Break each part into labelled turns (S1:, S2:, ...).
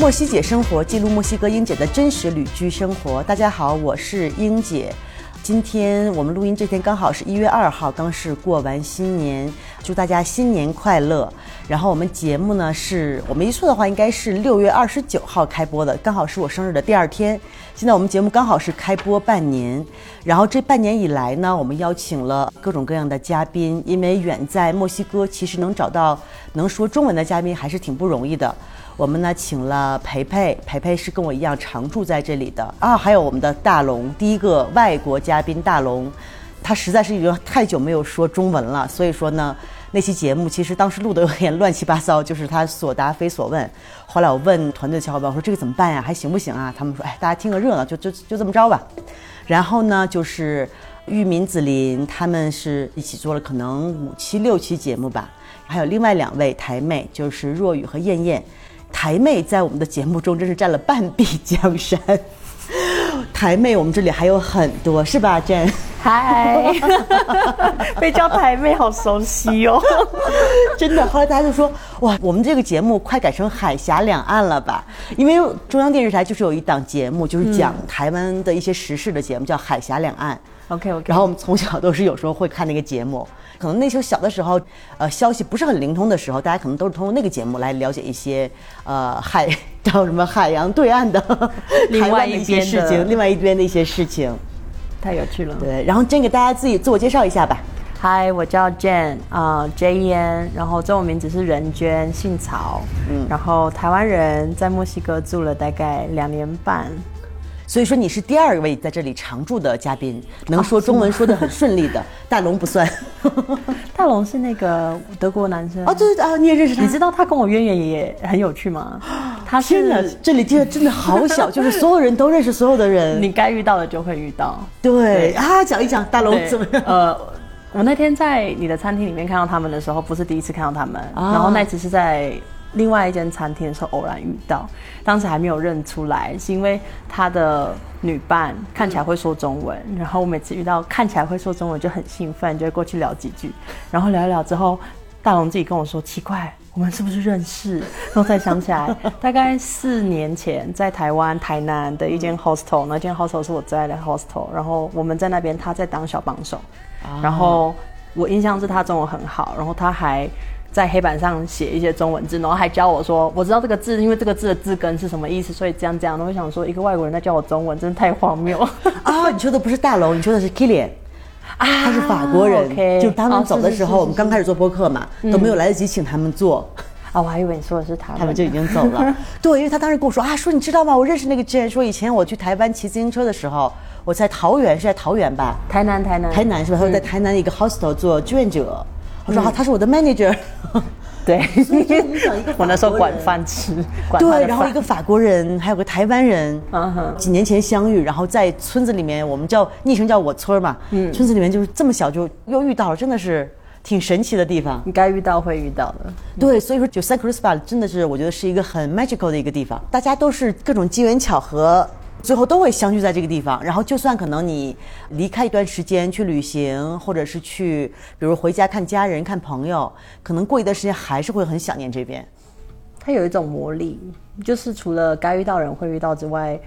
S1: 墨西姐生活记录墨西哥英姐的真实旅居生活。大家好，我是英姐。今天我们录音这天刚好是一月二号，刚是过完新年，祝大家新年快乐。然后我们节目呢是我没记错的话，应该是六月二十九号开播的，刚好是我生日的第二天。现在我们节目刚好是开播半年，然后这半年以来呢，我们邀请了各种各样的嘉宾，因为远在墨西哥，其实能找到能说中文的嘉宾还是挺不容易的。我们呢请了培培，培培是跟我一样常住在这里的啊，还有我们的大龙，第一个外国嘉宾大龙，他实在是已经太久没有说中文了，所以说呢，那期节目其实当时录的有点乱七八糟，就是他所答非所问。后来我问团队的小伙伴，我说这个怎么办呀？还行不行啊？他们说，哎，大家听个热闹，就就就这么着吧。然后呢，就是玉民子林，他们是一起做了可能五期六期节目吧，还有另外两位台妹，就是若雨和燕燕。台妹在我们的节目中真是占了半壁江山。台妹，我们这里还有很多，是吧，Jane？
S2: 嗨，被叫台妹好熟悉哦，
S1: 真的。后来大家就说，哇，我们这个节目快改成海峡两岸了吧？因为中央电视台就是有一档节目，就是讲台湾的一些时事的节目，叫《海峡两岸》。
S2: OK OK。
S1: 然后我们从小都是有时候会看那个节目。可能那时候小的时候，呃，消息不是很灵通的时候，大家可能都是通过那个节目来了解一些，呃，海 叫什么海洋对岸的
S2: 另外一些
S1: 事情，另外一边的一些事情，
S2: 太有趣了。
S1: 对，然后 Jane 给大家自己自我介绍一下吧。
S2: Hi，我叫 Jane 啊，J E N，然后中文名字是任娟，姓曹，嗯，然后台湾人在墨西哥住了大概两年半。
S1: 所以说你是第二位在这里常驻的嘉宾，能说中文说的很顺利的。大龙不算，
S2: 大龙是那个德国男生
S1: 哦，对对啊，你也认识他？
S2: 你知道他跟我渊源也很有趣吗？他
S1: 是这里地真的好小，就是所有人都认识所有的人，
S2: 你该遇到的就会遇到。
S1: 对啊，讲一讲大龙怎么样？呃，
S2: 我那天在你的餐厅里面看到他们的时候，不是第一次看到他们，然后那次是在。另外一间餐厅的时候偶然遇到，当时还没有认出来，是因为他的女伴看起来会说中文，然后我每次遇到看起来会说中文就很兴奋，就会过去聊几句，然后聊一聊之后，大龙自己跟我说奇怪，我们是不是认识？然后才想起来，大概四年前在台湾台南的一间 hostel，那间 hostel 是我最爱的 hostel，然后我们在那边他在当小帮手，然后我印象是他中文很好，然后他还。在黑板上写一些中文字，然后还教我说：“我知道这个字，因为这个字的字根是什么意思，所以这样这样。”我想说，一个外国人在教我中文，真的太荒谬
S1: 啊！你说的不是大龙，你说的是 Kilian，啊，他是法国人。就他们走的时候，我们刚开始做播客嘛，都没有来得及请他们做。
S2: 啊，我还以为你说的是他们，
S1: 他们就已经走了。对，因为他当时跟我说啊，说你知道吗？我认识那个 Jane，说以前我去台湾骑自行车的时候，我在桃园，是在桃园吧？
S2: 台南，台南，
S1: 台南是吧？他说在台南一个 hostel 做志愿者。我说好，他是我的 manager。
S2: 对，我那时候管饭吃。
S1: 管对，然后一个法国人，还有个台湾人，几年前相遇，然后在村子里面，我们叫昵称叫我村嘛。嗯，村子里面就是这么小就又遇到了，真的是挺神奇的地方。
S2: 你该遇到会遇到的。
S1: 对，所以说就 San Cristobal 真的是我觉得是一个很 magical 的一个地方，大家都是各种机缘巧合。最后都会相聚在这个地方，然后就算可能你离开一段时间去旅行，或者是去，比如回家看家人、看朋友，可能过一段时间还是会很想念这边。
S2: 它有一种魔力，就是除了该遇到人会遇到之外，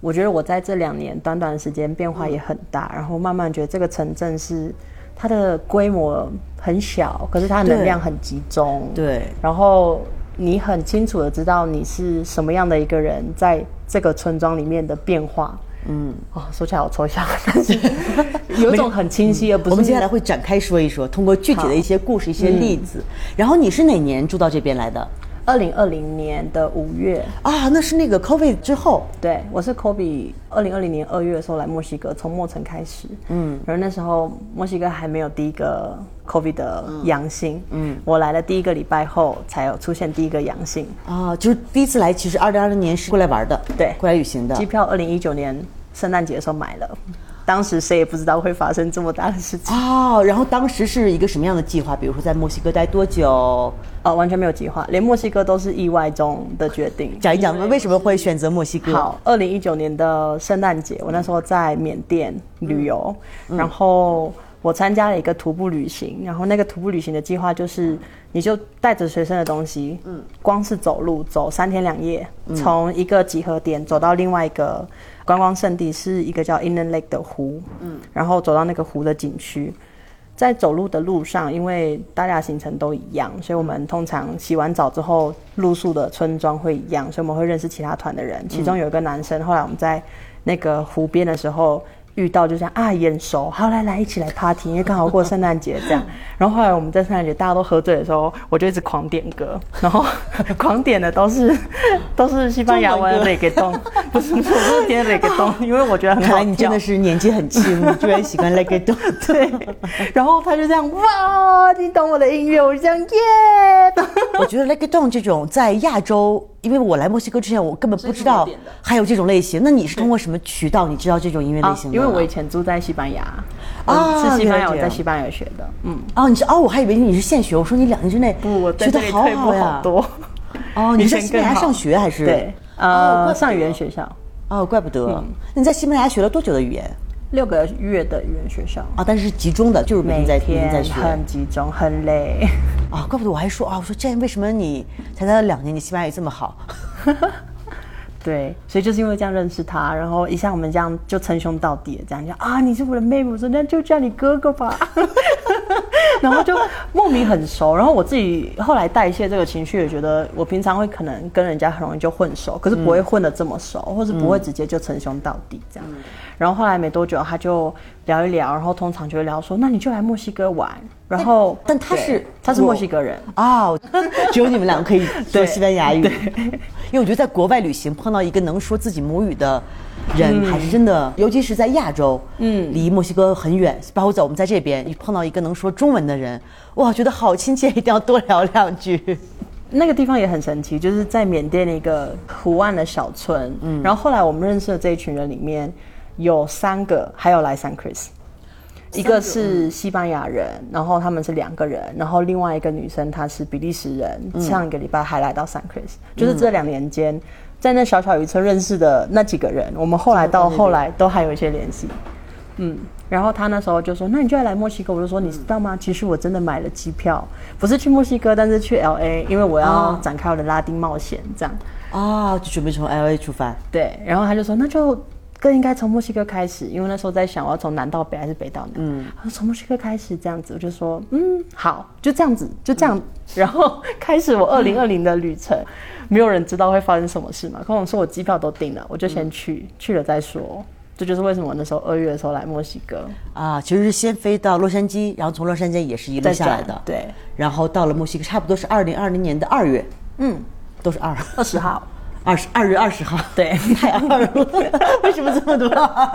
S2: 我觉得我在这两年短短的时间变化也很大，然后慢慢觉得这个城镇是它的规模很小，可是它能量很集中。
S1: 对，
S2: 然后你很清楚的知道你是什么样的一个人在。这个村庄里面的变化，嗯，哦，说起来好抽象，但是 有一种很清晰，而不是。
S1: 我们接下来会展开说一说，通过具体的一些故事、一些例子。然后你是哪年住到这边来的？
S2: 二零二零年的五月
S1: 啊，那是那个 COVID 之后。
S2: 对，我是 COVID 二零二零年二月的时候来墨西哥，从墨城开始。嗯，然后那时候墨西哥还没有第一个 COVID 的阳性。嗯，我来了第一个礼拜后才有出现第一个阳性。
S1: 啊，就是第一次来，其实二零二零年是过来玩的，
S2: 对，
S1: 过来旅行的。
S2: 机票二零一九年圣诞节的时候买了。当时谁也不知道会发生这么大的事情
S1: 哦。然后当时是一个什么样的计划？比如说在墨西哥待多久？
S2: 呃，完全没有计划，连墨西哥都是意外中的决定。
S1: 讲一讲为什么会选择墨西哥？
S2: 好，二零一九年的圣诞节，我那时候在缅甸旅游，然后我参加了一个徒步旅行，然后那个徒步旅行的计划就是，你就带着随身的东西，嗯，光是走路走三天两夜，从一个集合点走到另外一个观光圣地，是一个叫 Inland Lake 的湖，嗯，然后走到那个湖的景区。在走路的路上，因为大家行程都一样，所以我们通常洗完澡之后，露宿的村庄会一样，所以我们会认识其他团的人。其中有一个男生，后来我们在那个湖边的时候遇到，就这样啊眼熟，好来来一起来 party，因为刚好过圣诞节这样。然后后来我们在圣诞节大家都喝醉的时候，我就一直狂点歌，然后 狂点的都是都是西班牙文雷给动，不是不是，我是点雷给动，因为我觉得很好
S1: 看来你真的是年纪很轻，你居然喜欢 Like It
S2: 对，然后他就这样哇，你懂我的音乐，我就这样耶。
S1: 我觉得 Like It 这种在亚洲，因为我来墨西哥之前，我根本不知道还有这种类型。那你是通过什么渠道你知道这种音乐类型的
S2: 为我以前住在西班牙，
S1: 啊
S2: 啊，是西班牙，我在西班牙学的，嗯，
S1: 哦，你是哦，我还以为你是现学。我说你两年之内
S2: 不，我
S1: 学的好好呀
S2: 好。多。
S1: 哦，你是在西班牙上学还是？
S2: 对，
S1: 哦
S2: 呃，上语言学校，
S1: 哦，怪不得。你在西班牙学了多久的语言？
S2: 六个月的语言学校，
S1: 啊，但是是集中的，就是每天在每天在学。
S2: 很集中，很累。
S1: 啊，怪不得我还说啊，我说这样为什么你才待了两年，你西班牙语这么好？
S2: 对，所以就是因为这样认识他，然后一下我们这样就称兄道弟，这样就啊，你是我的妹妹，我说那就叫你哥哥吧，然后就莫名很熟。然后我自己后来代谢这个情绪，也觉得我平常会可能跟人家很容易就混熟，可是不会混的这么熟，或是不会直接就称兄道弟这样。然后后来没多久，他就聊一聊，然后通常就会聊说，那你就来墨西哥玩。然后，对
S1: 但他是
S2: 他是墨西哥人，
S1: 啊，只有你们两个可以说西班牙语。因为我觉得在国外旅行碰到一个能说自己母语的人，还是真的，尤其是在亚洲，嗯，离墨西哥很远，包括在我们在这边，你碰到一个能说中文的人，哇，觉得好亲切，一定要多聊两句。
S2: 那个地方也很神奇，就是在缅甸的一个湖岸的小村。嗯，然后后来我们认识的这一群人里面，有三个还有来 San Chris，一个是西班牙人，然后他们是两个人，然后另外一个女生她是比利时人，上一个礼拜还来到 San Chris，就是这两年间，在那小小渔村认识的那几个人，我们后来到后来都还有一些联系。嗯，然后他那时候就说：“那你就要来墨西哥。”我就说：“你知道吗？其实我真的买了机票，不是去墨西哥，但是去 L A，因为我要
S1: 哦
S2: 展开我的拉丁冒险。”这样，
S1: 啊，就准备从 L A 出发。
S2: 对。然后他就说：“那就更应该从墨西哥开始，因为那时候在想我要从南到北还是北到南。”嗯，从墨西哥开始这样子，我就说：“嗯，好，就这样子，就这样。然后开始我二零二零的旅程，没有人知道会发生什么事嘛。跟我说我机票都订了，我就先去，去了再说。这就是为什么我那时候二月的时候来墨西哥。
S1: 啊，其实是先飞到洛杉矶，然后从洛杉矶也是一路下来的，
S2: 对，
S1: 然后到了墨西哥，差不多是二零二零年的二月，
S2: 嗯，
S1: 都是二，
S2: 二十号，
S1: 二十二月二十号，
S2: 对，
S1: 太二了，为什么这么多？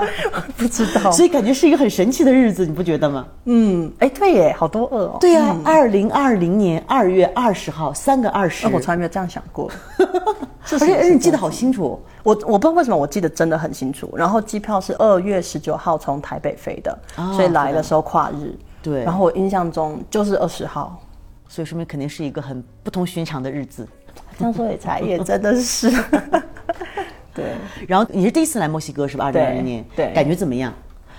S2: 不知道。
S1: 所以感觉是一个很神奇的日子，你不觉得吗？
S2: 嗯，哎，对耶，好多二哦。
S1: 对呀、啊，二零二零年二月二十号，三个二十，
S2: 哎我从来没有这样想过。
S1: 而且而且你记得好清楚，
S2: 我我不知道为什么我记得真的很清楚。然后机票是二月十九号从台北飞的，
S1: 啊
S2: 所以来的时候跨日。
S1: 对
S2: 然后我印象中就是二十号。
S1: 所以说明肯定是一个很不同寻常的日子。
S2: 这样说也才也真的是。对，
S1: 然后你是第一次来墨西哥是吧？二零二零年，
S2: 对
S1: 感觉怎么样？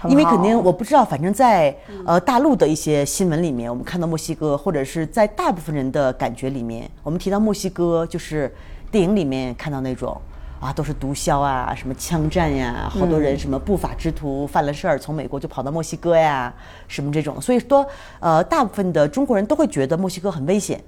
S1: 因为肯定我不知道，反正在呃大陆的一些新闻里面，我们看到墨西哥，或者是在大部分人的感觉里面，我们提到墨西哥，就是电影里面看到那种啊，都是毒枭啊，什么枪战呀，好多人什么不法之徒犯了事儿，从美国就跑到墨西哥呀，什么这种，所以说呃，大部分的中国人都会觉得墨西哥很危险。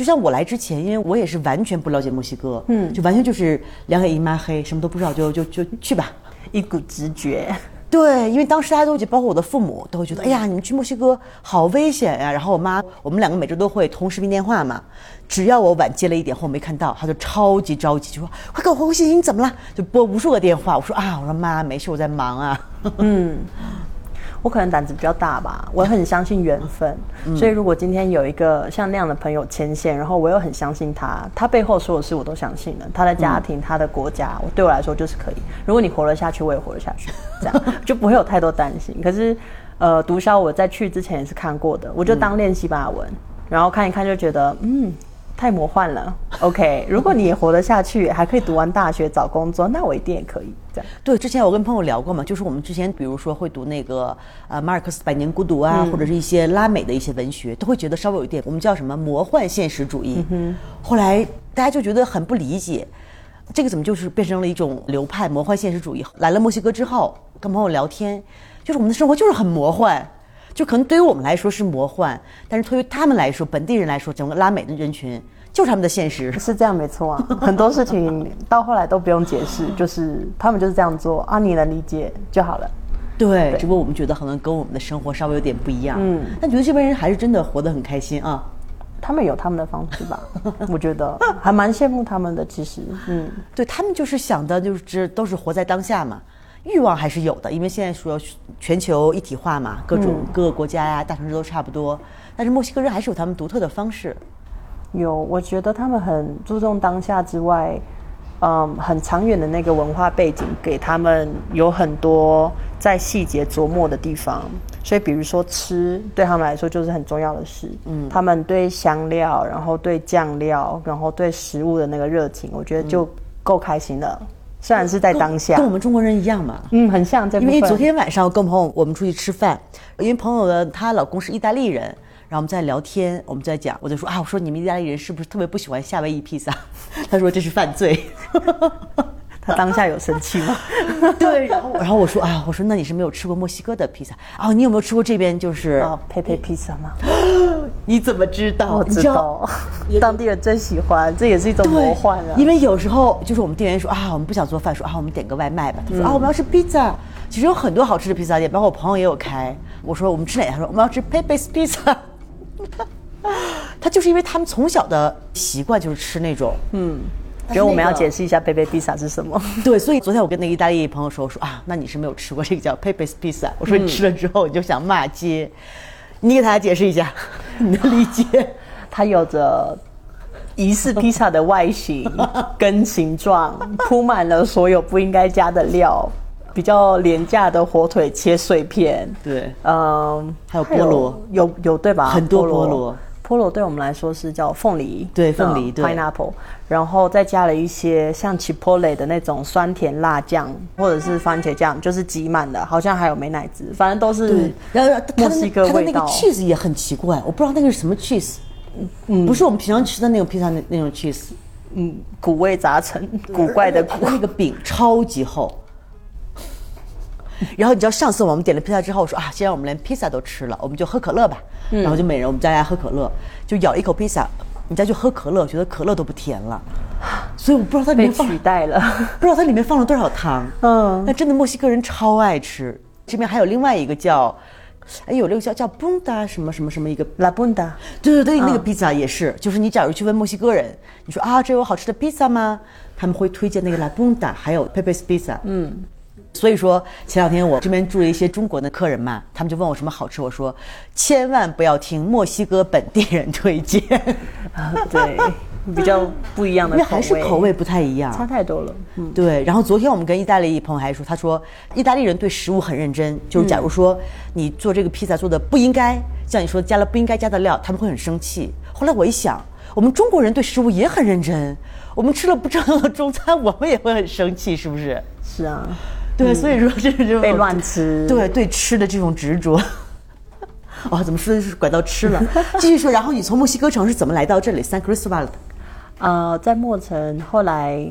S1: 就像我来之前，因为我也是完全不了解墨西哥，嗯，就完全就是两眼一抹黑，什么都不知道，就就就去吧。
S2: 一股直觉。
S1: 对，因为当时大家都觉得，包括我的父母都会觉得，哎呀，你们去墨西哥好危险呀、然后我妈，我们两个每周都会通视频电话嘛，只要我晚接了一点或没看到，她就超级着急，就说快给我回个信息，你怎么了？就拨无数个电话。我说啊，我说妈，没事，我在忙啊。
S2: 我可能胆子比较大吧，我很相信缘分，所以如果今天有一个像那样的朋友牵线，然后我又很相信他，他背后所有事我都相信了，他的家庭、他的国家，我对我来说就是可以。如果你活了下去，我也活了下去，这样 就不会有太多担心。可是，呃，毒枭我在去之前也是看过的，我就当练西班牙文，然后看一看就觉得，嗯，太魔幻了。OK，如果你也活得下去，还可以读完大学找工作，那我一定也可以。这样
S1: 对，之前我跟朋友聊过嘛，就是我们之前比如说会读那个呃马尔克斯《百年孤独》啊，或者是一些拉美的一些文学，都会觉得稍微有一点我们叫什么魔幻现实主义。后来大家就觉得很不理解，这个怎么就是变成了一种流派魔幻现实主义？来了墨西哥之后，跟朋友聊天，就是我们的生活就是很魔幻。就可能对于我们来说是魔幻，但是对于他们来说，本地人来说，整个拉美的人群就是他们的现实。
S2: 是这样没错啊，很多事情到后来都不用解释，就是他们就是这样做啊，你能理解就好了。
S1: 对，只不过我们觉得可能跟我们的生活稍微有点不一样。嗯，但觉得这边人还是真的活得很开心啊。
S2: 他们有他们的方式吧，我觉得还蛮羡慕他们的。其实，嗯，
S1: 对他们就是想的，就是都是活在当下嘛。欲望还是有的，因为现在说全球一体化嘛，各种各个国家呀、大城市都差不多。但是墨西哥人还是有他们独特的方式。
S2: 有，我觉得他们很注重当下之外，嗯，很长远的那个文化背景，给他们有很多在细节琢磨的地方。所以，比如说吃，对他们来说就是很重要的事。嗯，他们对香料，然后对酱料，然后对食物的那个热情，我觉得就够开心了。虽然是在当下，
S1: 跟我们中国人一样嘛，
S2: 嗯，很像。
S1: 因为昨天晚上跟朋友我们出去吃饭，因为朋友的她老公是意大利人，然后我们在聊天，我们在讲，我就说啊，我说你们意大利人是不是特别不喜欢夏威夷披萨？他说这是犯罪。
S2: 他当下有生气吗？
S1: 对，然后然后我说啊，我说那你是没有吃过墨西哥的披萨啊？你有没有吃过这边就是啊
S2: 佩佩披萨吗？
S1: 你怎么知道？
S2: 我知道，当地人真喜欢，这也是一种魔幻啊。
S1: 因为有时候就是我们店员说啊，我们不想做饭，说啊，我们点个外卖吧。他说啊，我们要吃披萨。其实有很多好吃的披萨店，包括我朋友也有开。我说我们吃哪？他说我们要吃佩佩斯披萨。他就是因为他们从小的习惯就是吃那种嗯。
S2: 觉得我们要解释一下贝贝披萨是什么？
S1: 对，所以昨天我跟那个意大利朋友说，我说啊，那你是没有吃过这个叫佩佩斯披萨。我说你吃了之后你就想骂街，你给大家解释一下。你的理解。
S2: 它有着疑似披萨的外形 跟形状，铺满了所有不应该加的料，比较廉价的火腿切碎片，
S1: 对，嗯，还有菠萝，
S2: 有有对吧？
S1: 很多菠萝。
S2: 菠萝。对我们来说是叫凤梨，
S1: 对凤梨
S2: ，pineapple，然后再加了一些像 chipotle 的那种酸甜辣酱，或者是番茄酱，就是挤满的，好像还有美乃滋，反正都是。
S1: 然后墨西哥味道。cheese 也很奇怪，我不知道那个是什么 cheese，嗯，不是我们平常吃的那种披萨那那种 cheese，
S2: 嗯，古味杂陈，古怪的
S1: 那个饼超级厚。然后你知道上次我们点了披萨之后，我说啊，既然我们连披萨都吃了，我们就喝可乐吧。然后就每人我们家家喝可乐，就咬一口披萨，你再去喝可乐，觉得可乐都不甜了。所以我不知道它里面
S2: 取代了，
S1: 不知道它里面放了多少糖。嗯，那真的墨西哥人超爱吃。这边还有另外一个叫，哎，有那个叫叫 bunda 什么什么什么一个
S2: la bunda。
S1: 对对对，那个披萨也是，就是你假如去问墨西哥人，你说啊，这有好吃的披萨吗？他们会推荐那个 la bunda，还有 pepe's pizza。嗯。所以说，前两天我这边住了一些中国的客人嘛，他们就问我什么好吃，我说千万不要听墨西哥本地人推荐，
S2: 对，比较不一样的，
S1: 因为还是口味不太一样，
S2: 差太多了。
S1: 嗯，对。然后昨天我们跟意大利朋友还说，他说意大利人对食物很认真，就是假如说你做这个披萨做的不应该，像你说加了不应该加的料，他们会很生气。后来我一想，我们中国人对食物也很认真，我们吃了不正宗的中餐，我们也会很生气，是不是？
S2: 是啊。
S1: 对，所以说这就
S2: 被乱吃。
S1: 对对，吃的这种执着。哇，怎么说是拐到吃了？继续说，然后你从墨西哥城是怎么来到这里？San Cristobal 的？
S2: 呃，在墨城，后来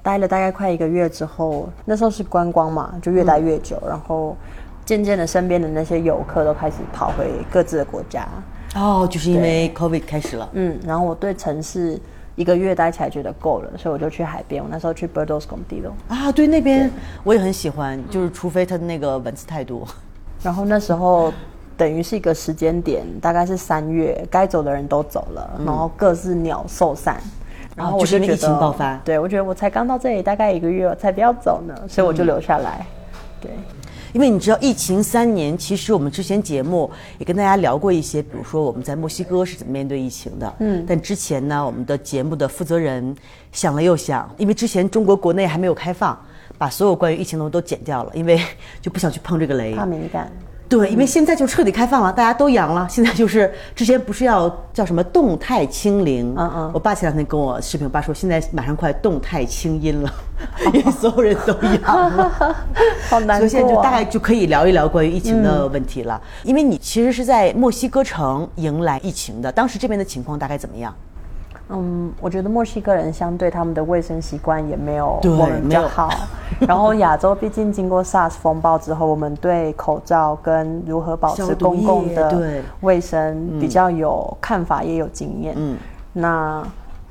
S2: 待了大概快一个月之后，那时候是观光嘛，就越待越久，然后渐渐的，身边的那些游客都开始跑回各自的国家。
S1: 哦，就是因为 COVID 开始了。
S2: 嗯，然后我对城市。一个月待起来觉得够了，所以我就去海边。我那时候去 Birdos 工地了。
S1: 啊，对，那边我也很喜欢，就是除非他的那个蚊子太多。
S2: 然后那时候等于是一个时间点，大概是三月，该走的人都走了，然后各自鸟兽散。
S1: 然后我就疫情爆发，
S2: 对我觉得我才刚到这里大概一个月，我才不要走呢，所以我就留下来。对。
S1: 因为你知道，疫情三年，其实我们之前节目也跟大家聊过一些，比如说我们在墨西哥是怎么面对疫情的。嗯。但之前呢，我们的节目的负责人想了又想，因为之前中国国内还没有开放，把所有关于疫情的都剪掉了，因为 就不想去碰这个雷。
S2: 怕敏感。
S1: 对，因为现在就彻底开放了，大家都阳了。现在就是之前不是要叫什么动态清零？嗯嗯。我爸前两天跟我视频，我爸说现在马上快动态清音了，因为所有人都阳了，
S2: 好难过。
S1: 所以现在就大概就可以聊一聊关于疫情的问题了。因为你其实是在墨西哥城迎来疫情的，当时这边的情况大概怎么样？
S2: 嗯，我觉得墨西哥人相对他们的卫生习惯也没有我们比较好。然后亚洲毕竟经过 SARS 风暴之后，我们对口罩跟如何保持公共的卫生比较有看法，也有经验。嗯，那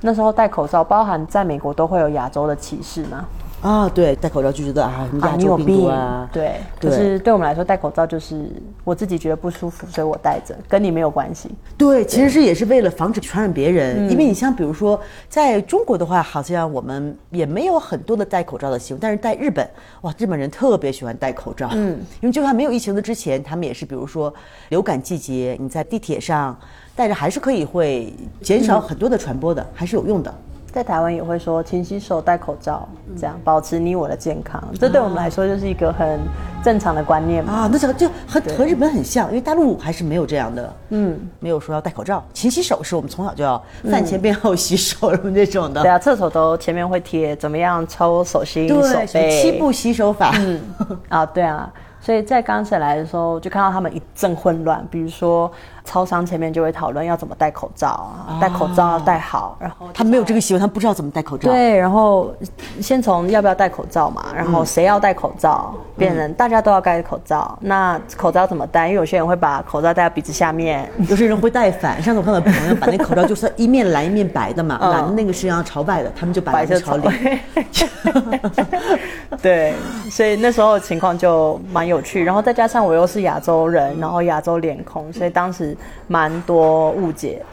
S2: 那时候戴口罩，包含在美国都会有亚洲的歧视吗？
S1: 啊，对，戴口罩就觉得啊，亚洲病毒啊，
S2: 对。可是对我们来说，戴口罩就是我自己觉得不舒服，所以我戴着，跟你没有关系。
S1: 对，其实是也是为了防止传染别人。因为你像比如说，在中国的话，好像我们也没有很多的戴口罩的习惯，但是在日本，哇，日本人特别喜欢戴口罩。嗯，因为就算没有疫情的之前，他们也是，比如说流感季节，你在地铁上戴着还是可以会减少很多的传播的，还是有用的。
S2: 在台湾也会说勤洗手、戴口罩，这样保持你我的健康。这对我们来说就是一个很正常的观念嘛。
S1: 啊，那这个就和和日本很像，因为大陆还是没有这样的，嗯，没有说要戴口罩。勤洗手是我们从小就要饭前便后洗手什么那种的。
S2: 对啊，厕所都前面会贴怎么样抽手心、手背，
S1: 七步洗手法。嗯，
S2: 啊，对啊。所以在刚才来的时候，就看到他们一阵混乱。比如说，超商前面就会讨论要怎么戴口罩啊，戴口罩要戴好。然后
S1: 他没有这个习惯，他不知道怎么戴口罩。
S2: 对，然后先从要不要戴口罩嘛，然后谁要戴口罩，变成大家都要戴口罩。那口罩怎么戴？因为有些人会把口罩戴到鼻子下面，
S1: 有些人会戴反。上次我看到朋友把那口罩就是一面蓝一面白的嘛，蓝的那个是要朝外的，他们就把它朝里。
S2: 对，所以那时候情况就蛮有趣，然后再加上我又是亚洲人，然后亚洲脸孔，所以当时蛮多误解。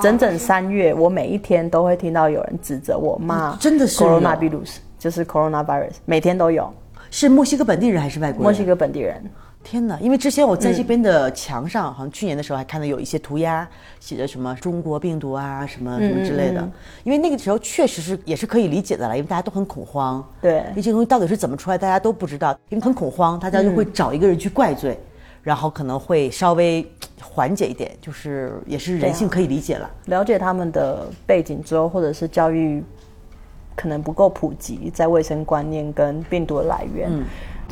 S2: 整整三月，我每一天都会听到有人指责我骂，
S1: 真的是
S2: coronavirus，就是 coronavirus，每天都有。
S1: 是墨西哥本地人还是外国人？
S2: 墨西哥本地人。
S1: 天哪！因为之前我在这边的墙上，好像去年的时候还看到有一些涂鸦，写着什么“中国病毒”啊，什么什么之类的。因为那个时候确实是也是可以理解的了，因为大家都很恐慌。
S2: 对，
S1: 这些东西到底是怎么出来，大家都不知道，因为很恐慌，大家就会找一个人去怪罪，然后可能会稍微缓解一点，就是也是人性可以理解了。
S2: 了解他们的背景之后，或者是教育可能不够普及，在卫生观念跟病毒的来源。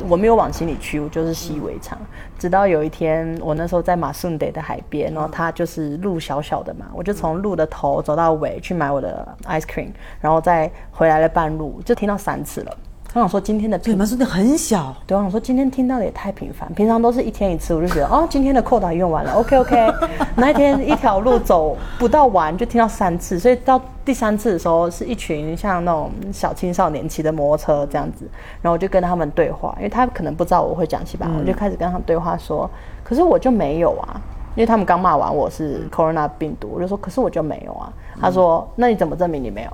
S2: 我没有往心里去，我就是习以为常。直到有一天，我那时候在马顺德的海边，然后他就是路小小的嘛，我就从路的头走到尾去买我的 ice cream，然后再回来了半路，就听到三次了。我想说今天的
S1: 对马顺德很小，
S2: 对我想说今天听到的也太频繁，平常都是一天一次，我就觉得哦，今天的扣打用完了，OK OK。那一天一条路走不到完就听到三次，所以到。第三次的时候，是一群像那种小青少年骑的摩托车这样子，然后我就跟他们对话，因为他可能不知道我会讲西班牙，我就开始跟他们对话说，可是我就没有啊，因为他们刚骂完我是 corona 病毒，我就说，可是我就没有啊。他说，那你怎么证明你没有？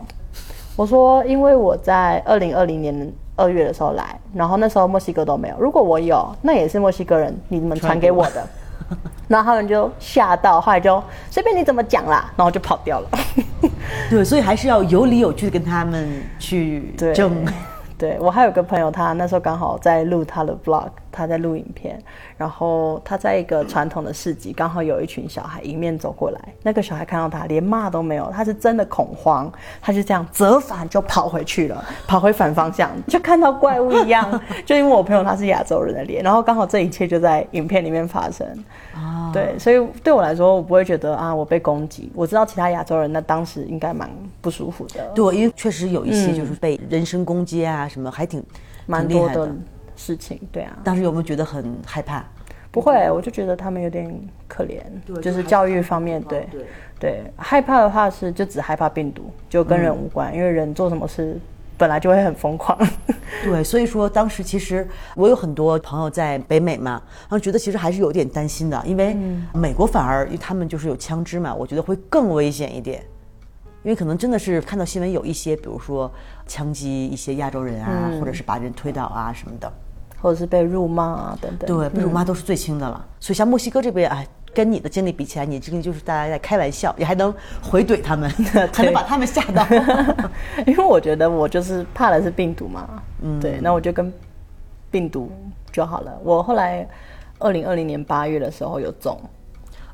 S2: 我说，因为我在二零二零年二月的时候来，然后那时候墨西哥都没有，如果我有，那也是墨西哥人你们传给我的。然后他们就吓到，后来就随便你怎么讲啦，然后就跑掉了。
S1: 对，所以还是要有理有据的跟他们去争。
S2: 对我还有个朋友，他那时候刚好在录他的 vlog，他在录影片，然后他在一个传统的市集，刚好有一群小孩迎面走过来，那个小孩看到他连骂都没有，他是真的恐慌，他就这样折返就跑回去了，跑回反方向，就看到怪物一样，就因为我朋友他是亚洲人的脸，然后刚好这一切就在影片里面发生。啊，对，所以对我来说，我不会觉得啊，我被攻击。我知道其他亚洲人那当时应该蛮不舒服的。
S1: 对，因为确实有一些就是被人身攻击啊，什么还挺
S2: 蛮多的事情。对啊，
S1: 当时有没有觉得很害怕？
S2: 不会，我就觉得他们有点可怜，就是教育方面，对。对，害怕的话是就只害怕病毒，就跟人无关，因为人做什么事。本来就会很疯狂，
S1: 对，所以说当时其实我有很多朋友在北美嘛，然后觉得其实还是有点担心的，因为美国反而他们就是有枪支嘛，我觉得会更危险一点，因为可能真的是看到新闻有一些，比如说枪击一些亚洲人啊，或者是把人推倒啊什么的，
S2: 或者是被辱骂啊等等，
S1: 对，被辱骂都是最轻的了。所以像墨西哥这边，哎。跟你的经历比起来，你经历就是大家在开玩笑，你还能回怼他们，才能把他们吓到。
S2: 因为我觉得我就是怕的是病毒嘛，嗯，对，那我就跟病毒就好了。我后来二零二零年八月的时候有中，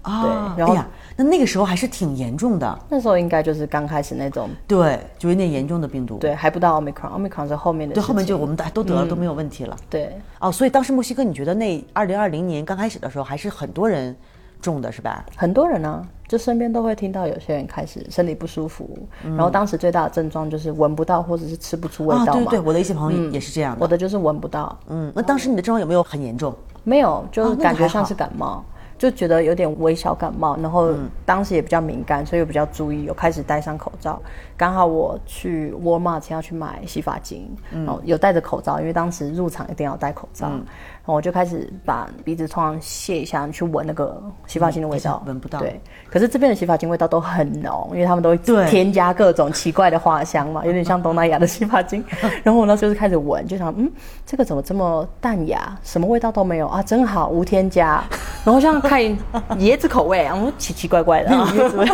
S1: 啊，
S2: 对然后
S1: 哎呀，那那个时候还是挺严重的，
S2: 那时候应该就是刚开始那种，
S1: 对，就有点严重的病毒。
S2: 对，还不到 omicron，omicron 是后面的
S1: 对，后面就我们大家都得了，都没有问题了。
S2: 对，
S1: 哦，所以当时墨西哥，你觉得那二零二零年刚开始的时候，还是很多人中的是吧？
S2: 很多人呢、就身边都会听到有些人开始身体不舒服，然后当时最大的症状就是闻不到或者是吃不出味
S1: 啊，
S2: 道嘛。
S1: 对对对，我的一些朋友也是这样的。
S2: 我的就是闻不到，
S1: 嗯，那当时你的症状有没有很严重？
S2: 没有，就感觉像是感冒，就觉得有点微小感冒，然后
S1: 嗯
S2: 当时也比较敏感，所以我比较注意，有开始戴上口罩。刚好我去 Walmart 要去买洗发精，
S1: 嗯
S2: 然后有戴着口罩，因为当时入场一定要戴口罩，然后我就开始把鼻子通常卸一下，去闻那个洗发精的味道
S1: 闻不到
S2: 对，可是这边的洗发精味道都很浓，因为他们都会添加各种奇怪的花香嘛，有点像东南亚的洗发精。然后我那时候就开始闻，就想，嗯，这个怎么这么淡雅，什么味道都没有啊，真好，无添加。然后像看 椰子口味，然后奇奇怪怪的，啊椰子味，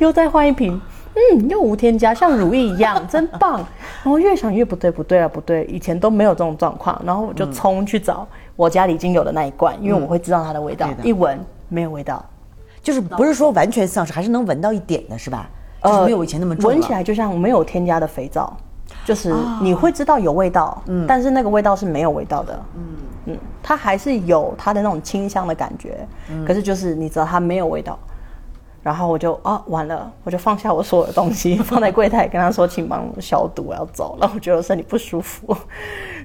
S2: 又再换一瓶。嗯，又无添加，像乳液一样，真棒。然后越想越不对，不对啊，不对，以前都没有这种状况。然后我就冲去找我家里已经有的那一罐，因为我会知道它的味道，一闻没有味道。
S1: 就是不是说完全丧失，还是能闻到一点的，是吧？就是没有以前那么重。
S2: 呃闻起来就像没有添加的肥皂，就是你会知道有味道，嗯，但是那个味道是没有味道的，嗯嗯，它还是有它的那种清香的感觉，可是就是你知道它没有味道。然后我就啊完了，我就放下我所有的东西，放在柜台，跟他说请帮我消毒，我要走了，我觉得我身体不舒服，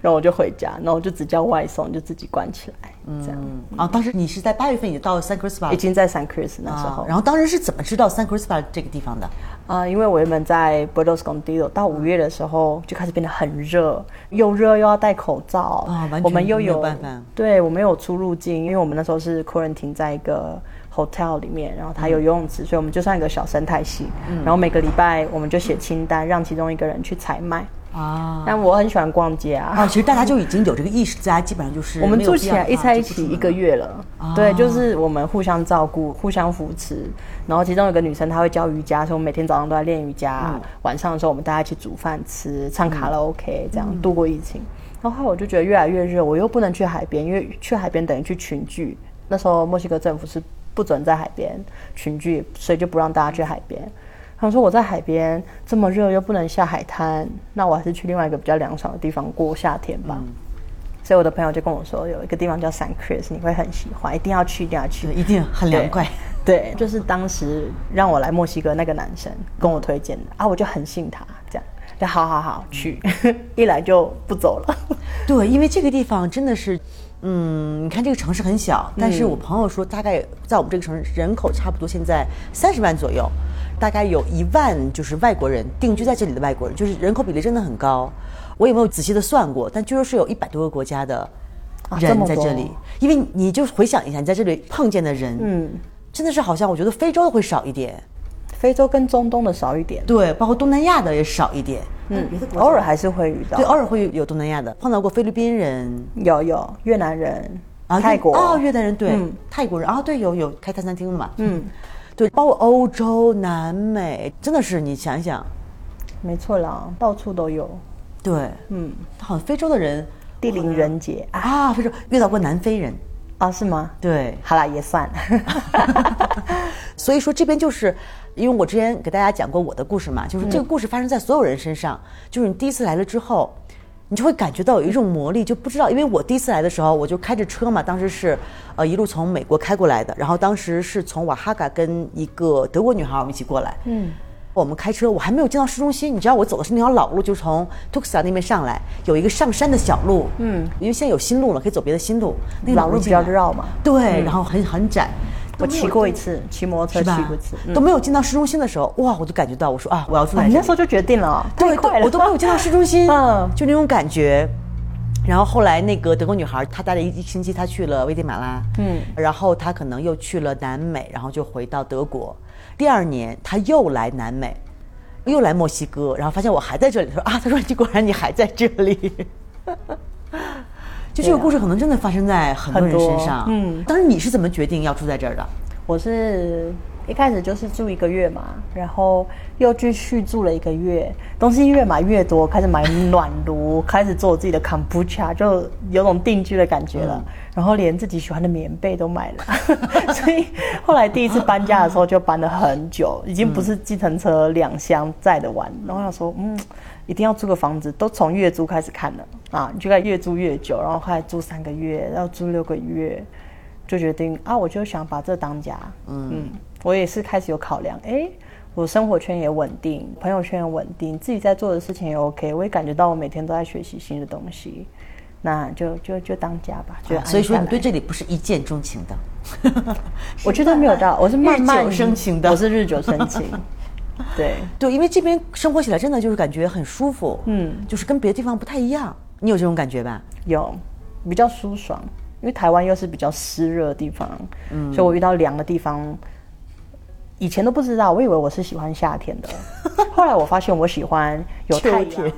S2: 然后我就回家，然后我就只叫外送，就自己关起来，这样。
S1: 嗯。啊，当时你是在八月份已经到 San Cristobal
S2: 已经在 San Chris 那时候，
S1: 啊，然后当时是怎么知道 San Cristobal 这个地方的？
S2: 啊、因为我原本在 Buenos Condido，到五月的时候就开始变得很热，又热又要戴口罩
S1: 啊完全
S2: 我们又
S1: 没有
S2: 有
S1: 办法。
S2: 对我们有出入境，因为我们那时候是 quarantine 在一个 hotel 里面，然后它有游泳池，所以我们就算一个小生态系。
S1: 嗯
S2: 然后每个礼拜我们就写清单，让其中一个人去采买。
S1: 啊
S2: 但我很喜欢逛街啊，
S1: 啊，其实大家就已经有这个意识，大家基本上就是
S2: 我们住起来一在一起一个月了，对，就是我们互相照顾、互相扶持。然后其中有个女生她会教瑜伽，所以我们每天早上都在练瑜伽。晚上的时候我们大家一起煮饭吃、唱卡拉 OK，这样度过疫情。然后后来我就觉得越来越热，我又不能去海边，因为去海边等于去群聚。那时候墨西哥政府是不准在海边群聚，所以就不让大家去海边。他们说我在海边这么热又不能下海滩，那我还是去另外一个比较凉爽的地方过夏天吧。所以我的朋友就跟我说，有一个地方叫 San Chris，你会很喜欢，一定要去，一定要去，
S1: 一定很凉快。
S2: 对，就是当时让我来墨西哥那个男生跟我推荐的啊，我就很信他，这样就好好好去，一来就不走了。
S1: 对，因为这个地方真的是，嗯，你看这个城市很小，但是我朋友说，大概在我们这个城市人口差不多现在三十万左右，大概有一万就是外国人定居在这里的外国人，就是人口比例真的很高。我也没有仔细的算过，但据说是有一百多个国家的人在这里，因为你就回想一下，你在这里碰见的人，
S2: 嗯，
S1: 真的是好像我觉得非洲的会少一点，
S2: 非洲跟中东的少一点，
S1: 对，包括东南亚的也少一点，
S2: 嗯偶尔还是会遇到。
S1: 对，，偶尔会有东南亚的，碰到过菲律宾人，
S2: 有有。越南人、
S1: 啊，
S2: 泰国。
S1: 哦，越南人对，
S2: 嗯。
S1: 泰国人。啊，对，有有开泰餐厅的嘛，
S2: 嗯，
S1: 对，包括欧洲、南美，真的是你想一想，
S2: 没错啦，到处都有。
S1: 对，
S2: 嗯，
S1: 好像非洲的人
S2: 地灵人杰。啊
S1: 啊，非洲遇到过南非人，
S2: 啊，是吗？
S1: 对，
S2: 好了，也算。
S1: 所以说这边就是，因为我之前给大家讲过我的故事嘛，就是这个故事发生在所有人身上，就是你第一次来了之后。你就会感觉到有一种魔力，就不知道，因为我第一次来的时候，我就开着车嘛，当时是，呃，一路从美国开过来的，然后当时是从瓦哈嘎跟一个德国女孩我们一起过来，
S2: 嗯，
S1: 我们开车，我还没有进到市中心，你知道我走的是那条老路，就从 Tucson 那边上来，有一个上山的小路，嗯，因为现在有新路了，可以走别的新路，那个
S2: 老路比较绕嘛。
S1: 对，然后很很窄，
S2: 我骑过一次，骑摩托车骑过一次。？嗯
S1: 都没有进到市中心的时候，哇，我就感觉到，我说啊，我要住
S2: 啊
S1: 在。
S2: 你那时候就决定了哦，
S1: 对
S2: 太快了，
S1: 我都没有进到市中心，
S2: 嗯
S1: 就那种感觉。然后后来那个德国女孩，她待了一一星期，她去了危地马拉，
S2: 嗯，
S1: 然后她可能又去了南美，然后就回到德国。第二年她又来南美，又来墨西哥，然后发现我还在这里，她说啊，她说你果然你还在这里。就这个故事可能真的发生在很多人身上。
S2: 嗯
S1: 当时你是怎么决定要住在这儿的？
S2: 我是一开始就是住一个月嘛，然后又继续住了一个月，东西越买越多，开始买暖炉，开始做自己的 kombucha，就有种定居的感觉了。然后连自己喜欢的棉被都买了，所以后来第一次搬家的时候就搬了很久，已经不是计程车两箱载的完。然后想说，嗯，一定要租个房子，都从月租开始看了啊，你就该越租越久，然后后来租三个月，然后租六个月，就决定啊，我就想把这当家，嗯。我也是开始有考量，哎，我生活圈也稳定，朋友圈也稳定，自己在做的事情也 OK，我也感觉到我每天都在学习新的东西，那就就就当家吧。就
S1: 所以说你对这里不是一见钟情的，
S2: 我觉得没有到，我是慢慢
S1: 生情的，
S2: 我是日久生情。对
S1: 对，因为这边生活起来真的就是感觉很舒服，嗯，就是跟别的地方不太一样。你有这种感觉吧？
S2: 有，比较舒爽，因为台湾又是比较湿热的地方，嗯，所以我遇到凉的地方。以前都不知道，我以为我是喜欢夏天的。后来我发现我喜欢有太阳，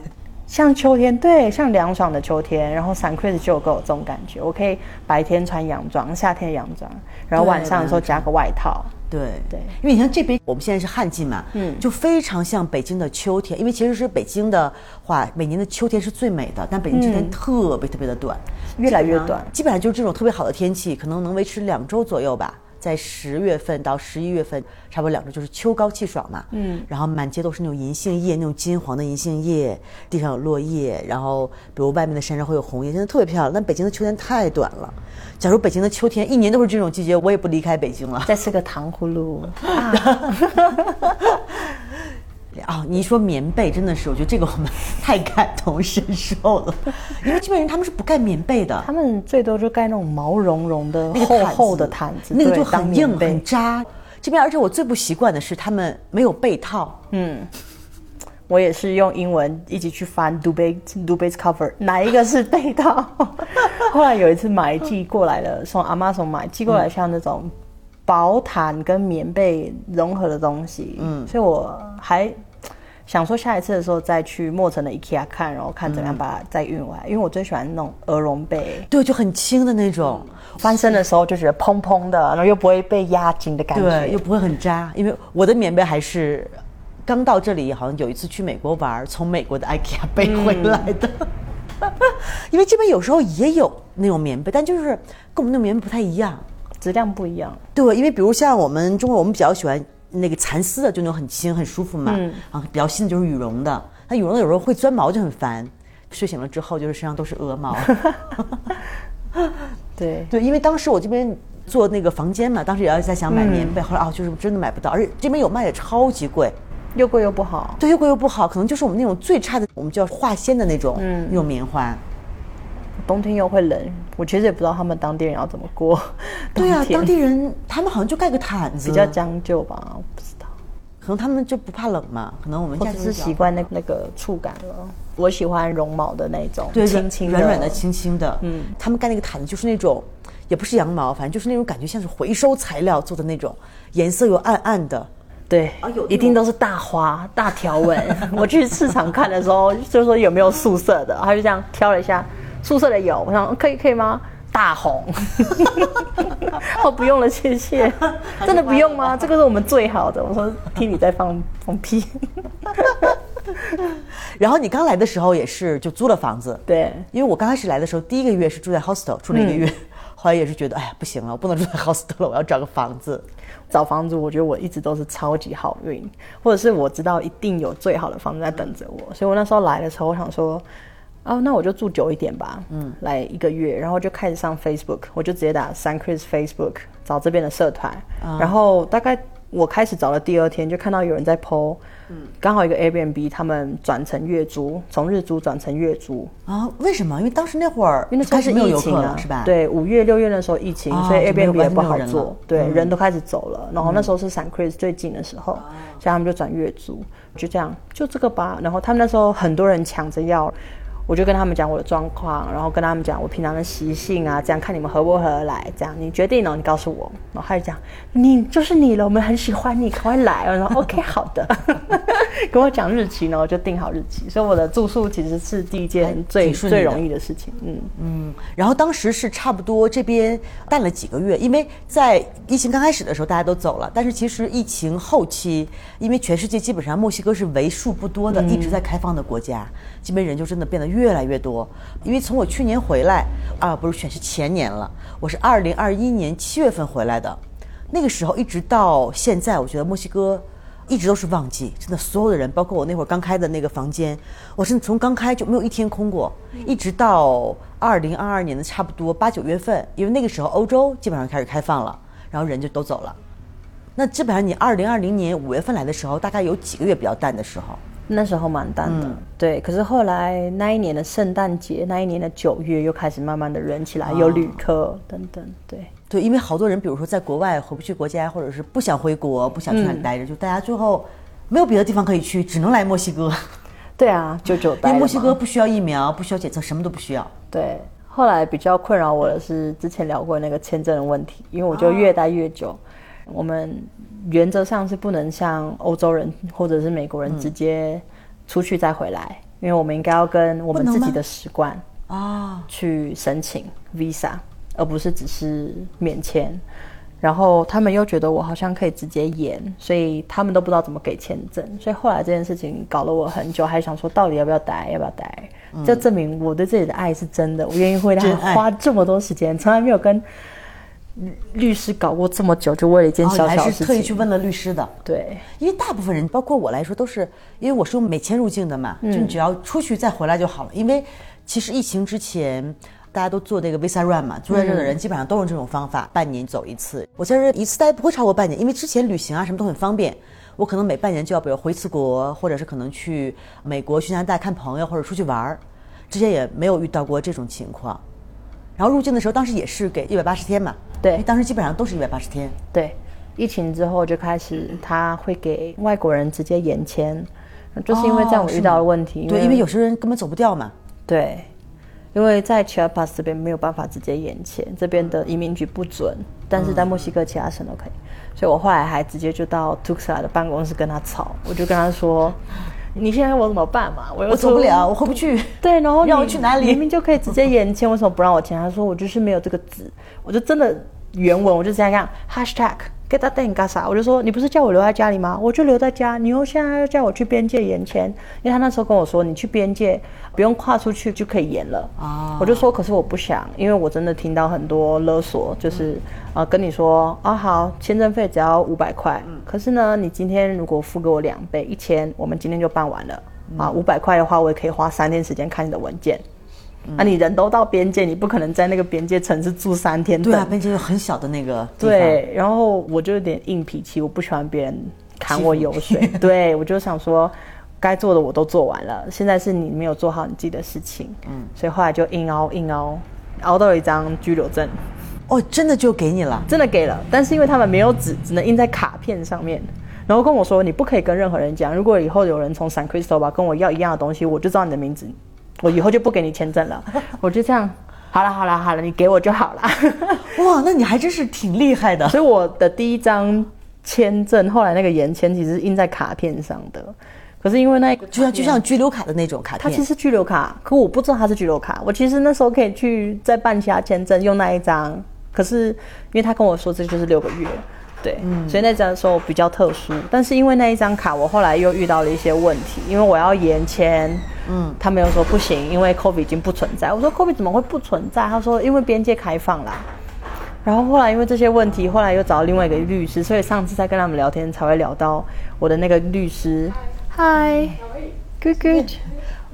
S2: 像秋天，对，像凉爽的秋天。然后 Sun Chris 就给我这种感觉，我可以白天穿洋装，夏天洋装，然后晚上的时候加个外套。
S1: 对对，因为你像这边，我们现在是旱季嘛，嗯，就非常像北京的秋天。因为其实是北京的话，每年的秋天是最美的，但北京秋天特别特别的短，
S2: 越来越短，
S1: 基本上就是这种特别好的天气，可能能维持两周左右吧。在十月份到十一月份，差不多两周就是秋高气爽嘛。嗯，然后满街都是那种银杏叶，那种金黄的银杏叶，地上有落叶，然后比如外面的山上会有红叶，真的特别漂亮。但北京的秋天太短了。假如北京的秋天一年都是这种季节，我也不离开北京了。
S2: 再吃个糖葫芦。
S1: 啊，你一说棉被，真的是，我觉得这个我们 太感同身受了，因为这边人他们是不盖棉被的，
S2: 他们最多就盖那种毛茸茸的厚厚的毯子，
S1: 那个就很硬很扎。这边，而且我最不习惯的是他们没有被套。嗯，
S2: 我也是用英文一起去翻 d u b a d u b a cover，哪一个是被套？后来有一次买寄过来了，从 Amazon 买寄过来，像那种薄毯跟棉被融合的东西。嗯，所以我还。想说下一次的时候再去墨城的 IKEA 看，然后看怎么样把它再运回来，因为我最喜欢那种鹅绒被，
S1: 对，就很轻的那种，
S2: 翻身的时候就觉得蓬蓬的，然后又不会被压紧的感觉，
S1: 对，又不会很扎。因为我的棉被还是刚到这里，好像有一次去美国玩，从美国的 IKEA 背回来的。因为这边有时候也有那种棉被，但就是跟我们那棉被不太一样，
S2: 质量不一样。
S1: 对，因为比如像我们中国，我们比较喜欢。那个蚕丝的就那种很轻很舒服嘛，啊，比较新的就是羽绒的。那羽绒的有时候会钻毛，就很烦。睡醒了之后，就是身上都是鹅毛。
S2: 对
S1: 对，因为当时我这边做那个房间嘛，当时也要在想买棉被，后来啊，就是真的买不到，而且这边有卖的超级贵，
S2: 又贵又不好。
S1: 对，又贵又不好，可能就是我们那种最差的，我们叫化纤的那种那种棉花。
S2: 冬天又会冷，我其实也不知道他们当地人要怎么过。
S1: 对啊，当地人他们好像就盖个毯子，
S2: 比较将就吧，我不知道。
S1: 可能他们就不怕冷嘛，可能我们
S2: 是习惯那那个触感了。我喜欢绒毛的那种，
S1: 对，轻轻软软的、轻轻的。嗯，他们盖那个毯子就是那种，也不是羊毛，反正就是那种感觉像是回收材料做的那种，颜色又暗暗的。
S2: 对，一定都是大花大条纹。我去市场看的时候，就说有没有素色的，他就这样挑了一下。宿舍的有，我想可以可以吗？大红，哦不用了，谢谢。真的不用吗？这个是我们最好的。我说听你在放放屁。
S1: 然后你刚来的时候也是就租了房子，
S2: 对，
S1: 因为我刚开始来的时候第一个月是住在 hostel 住了一个月，后来也是觉得哎呀不行了，我不能住在 hostel 了，我要找个房子。
S2: 找房子，我觉得我一直都是超级好运，或者是我知道一定有最好的房子在等着我，所以我那时候来的时候，我想说。哦，那我就住久一点吧，嗯，来一个月，然后就开始上 Facebook，我就直接打 San Chris Facebook 找这边的社团，然后大概我开始找的第二天就看到有人在 PO，嗯，刚好一个 Airbnb 他们转成月租，从日租转成月租
S1: 啊？为什么？因为当时那会儿
S2: 因为开始疫情
S1: 啊，是吧？
S2: 对，五月六月那时候疫情，所以 Airbnb 也不好做，对，人都开始走了，然后那时候是 San Chris 最近的时候，所以他们就转月租，就这样，就这个吧。然后他们那时候很多人抢着要。我就跟他们讲我的状况，然后跟他们讲我平常的习性啊，这样看你们合不合得来。这样你决定了，你告诉我。然后他就讲，你就是你了，我们很喜欢你，赶快来。然后 OK，好的。跟我讲日期，呢，我就定好日期。所以我的住宿其实是第一件最最容易的事情。嗯
S1: 嗯。然后当时是差不多这边待了几个月，因为在疫情刚开始的时候大家都走了，但是其实疫情后期，因为全世界基本上墨西哥是为数不多的一直在开放的国家，这边人就真的变得越来越多。因为从我去年回来啊，不是全是前年了，我是二零二一年七月份回来的。那个时候一直到现在，我觉得墨西哥一直都是旺季，真的所有的人，包括我那会儿刚开的那个房间，我是从刚开就没有一天空过，一直到二零二二年的差不多八九月份，因为那个时候欧洲基本上开始开放了，然后人就都走了。那基本上你二零二零年五月份来的时候，大概有几个月比较淡的时候？
S2: 那时候蛮淡的，对。可是后来那一年的圣诞节，那一年的九月又开始慢慢的人起来，有旅客等等，对。
S1: 对，因为好多人，比如说在国外回不去国家，或者是不想回国，不想去那里待着，就大家最后没有别的地方可以去，只能来墨西哥。
S2: 对啊，就就
S1: 因为墨西哥不需要疫苗，不需要检测，什么都不需要。
S2: 对。后来比较困扰我的是之前聊过那个签证的问题，因为我就越待越久。我们原则上是不能像欧洲人或者是美国人直接出去再回来，因为我们应该要跟我们自己的使馆啊去申请 visa，而不是只是免签。然后他们又觉得我好像可以直接延，所以他们都不知道怎么给签证。所以后来这件事情搞了我很久，还想说到底要不要待，要不要待？就证明我对自己的爱是真的，我愿意为他花这么多时间，从来没有跟。律师搞过这么久，就为了一件小小事情，
S1: 特意去问了律师的。
S2: 对，
S1: 因为大部分人，包括我来说，都是因为我是用美签入境的嘛，就你只要出去再回来就好了。因为其实疫情之前，大家都做那个 Visa Run 嘛，住在这的人基本上都用这种方法，半年走一次。我在这一次待不会超过半年，因为之前旅行啊什么都很方便，我可能每半年就要比如回一次国，或者是可能去美国、去加拿大看朋友或者出去玩儿，之前也没有遇到过这种情况。然后入境的时候，当时也是给一百八十天嘛。
S2: 对，
S1: 当时基本上都是一百八十天。
S2: 对，疫情之后就开始他会给外国人直接延签，就是因为这样我遇到了问题。
S1: 对，因为有些人根本走不掉嘛。
S2: 对，因为在 Chiapas 这边没有办法直接延签，这边的移民局不准，但是在墨西哥其他省都可以。所以我后来还直接就到 Tuxla 的办公室跟他吵，我就跟他说。你现在我怎么办嘛？
S1: 我走不了，我回不去。
S2: 对，然后
S1: 让我去哪里？
S2: 明明就可以直接延签，为什么不让我签？他说我就是没有这个字，我就真的原文我就这样看 get that thing 干啥？我就说你不是叫我留在家里吗？我就留在家。你又现在又叫我去边界延签，因为他那时候跟我说你去边界不用跨出去就可以延了啊。我就说可是我不想，因为我真的听到很多勒索，就是啊跟你说啊好，签证费只要五百块，可是呢你今天如果付给我两倍一千，我们今天就办完了啊。五百块的话，我也可以花三天时间看你的文件。啊，你人都到边界，你不可能在那个边界城市住三天。
S1: 对啊，边界有很小的那个。
S2: 对，然后我就有点硬脾气，我不喜欢别人砍我油水。对，我就想说，该做的我都做完了，现在是你没有做好你自己的事情。嗯，所以后来就硬熬硬熬，熬到了一张居留证。
S1: 哦，真的就给你了？
S2: 真的给了，但是因为他们没有纸，只能印在卡片上面。然后跟我说，你不可以跟任何人讲，如果以后有人从 San Cristobal 跟我要一样的东西，我就知道你的名字。我以后就不给你签证了，我就这样，好了好了好了，你给我就好了。
S1: 哇，那你还真是挺厉害的。
S2: 所以我的第一张签证，后来那个延签其实印在卡片上的，可是因为那个
S1: 就像就像居留卡的那种卡片，
S2: 它其实居留卡，可我不知道它是居留卡。我其实那时候可以去再办其他签证用那一张，可是因为他跟我说这就是六个月。对，所以那张时候比较特殊，但是因为那一张卡，我后来又遇到了一些问题，因为我要延签，嗯，他没有说不行，因为 COVID 已经不存在。我说 COVID 怎么会不存在？他说因为边界开放啦。然后后来因为这些问题，后来又找到另外一个律师，所以上次在跟他们聊天才会聊到我的那个律师。Hi，good good。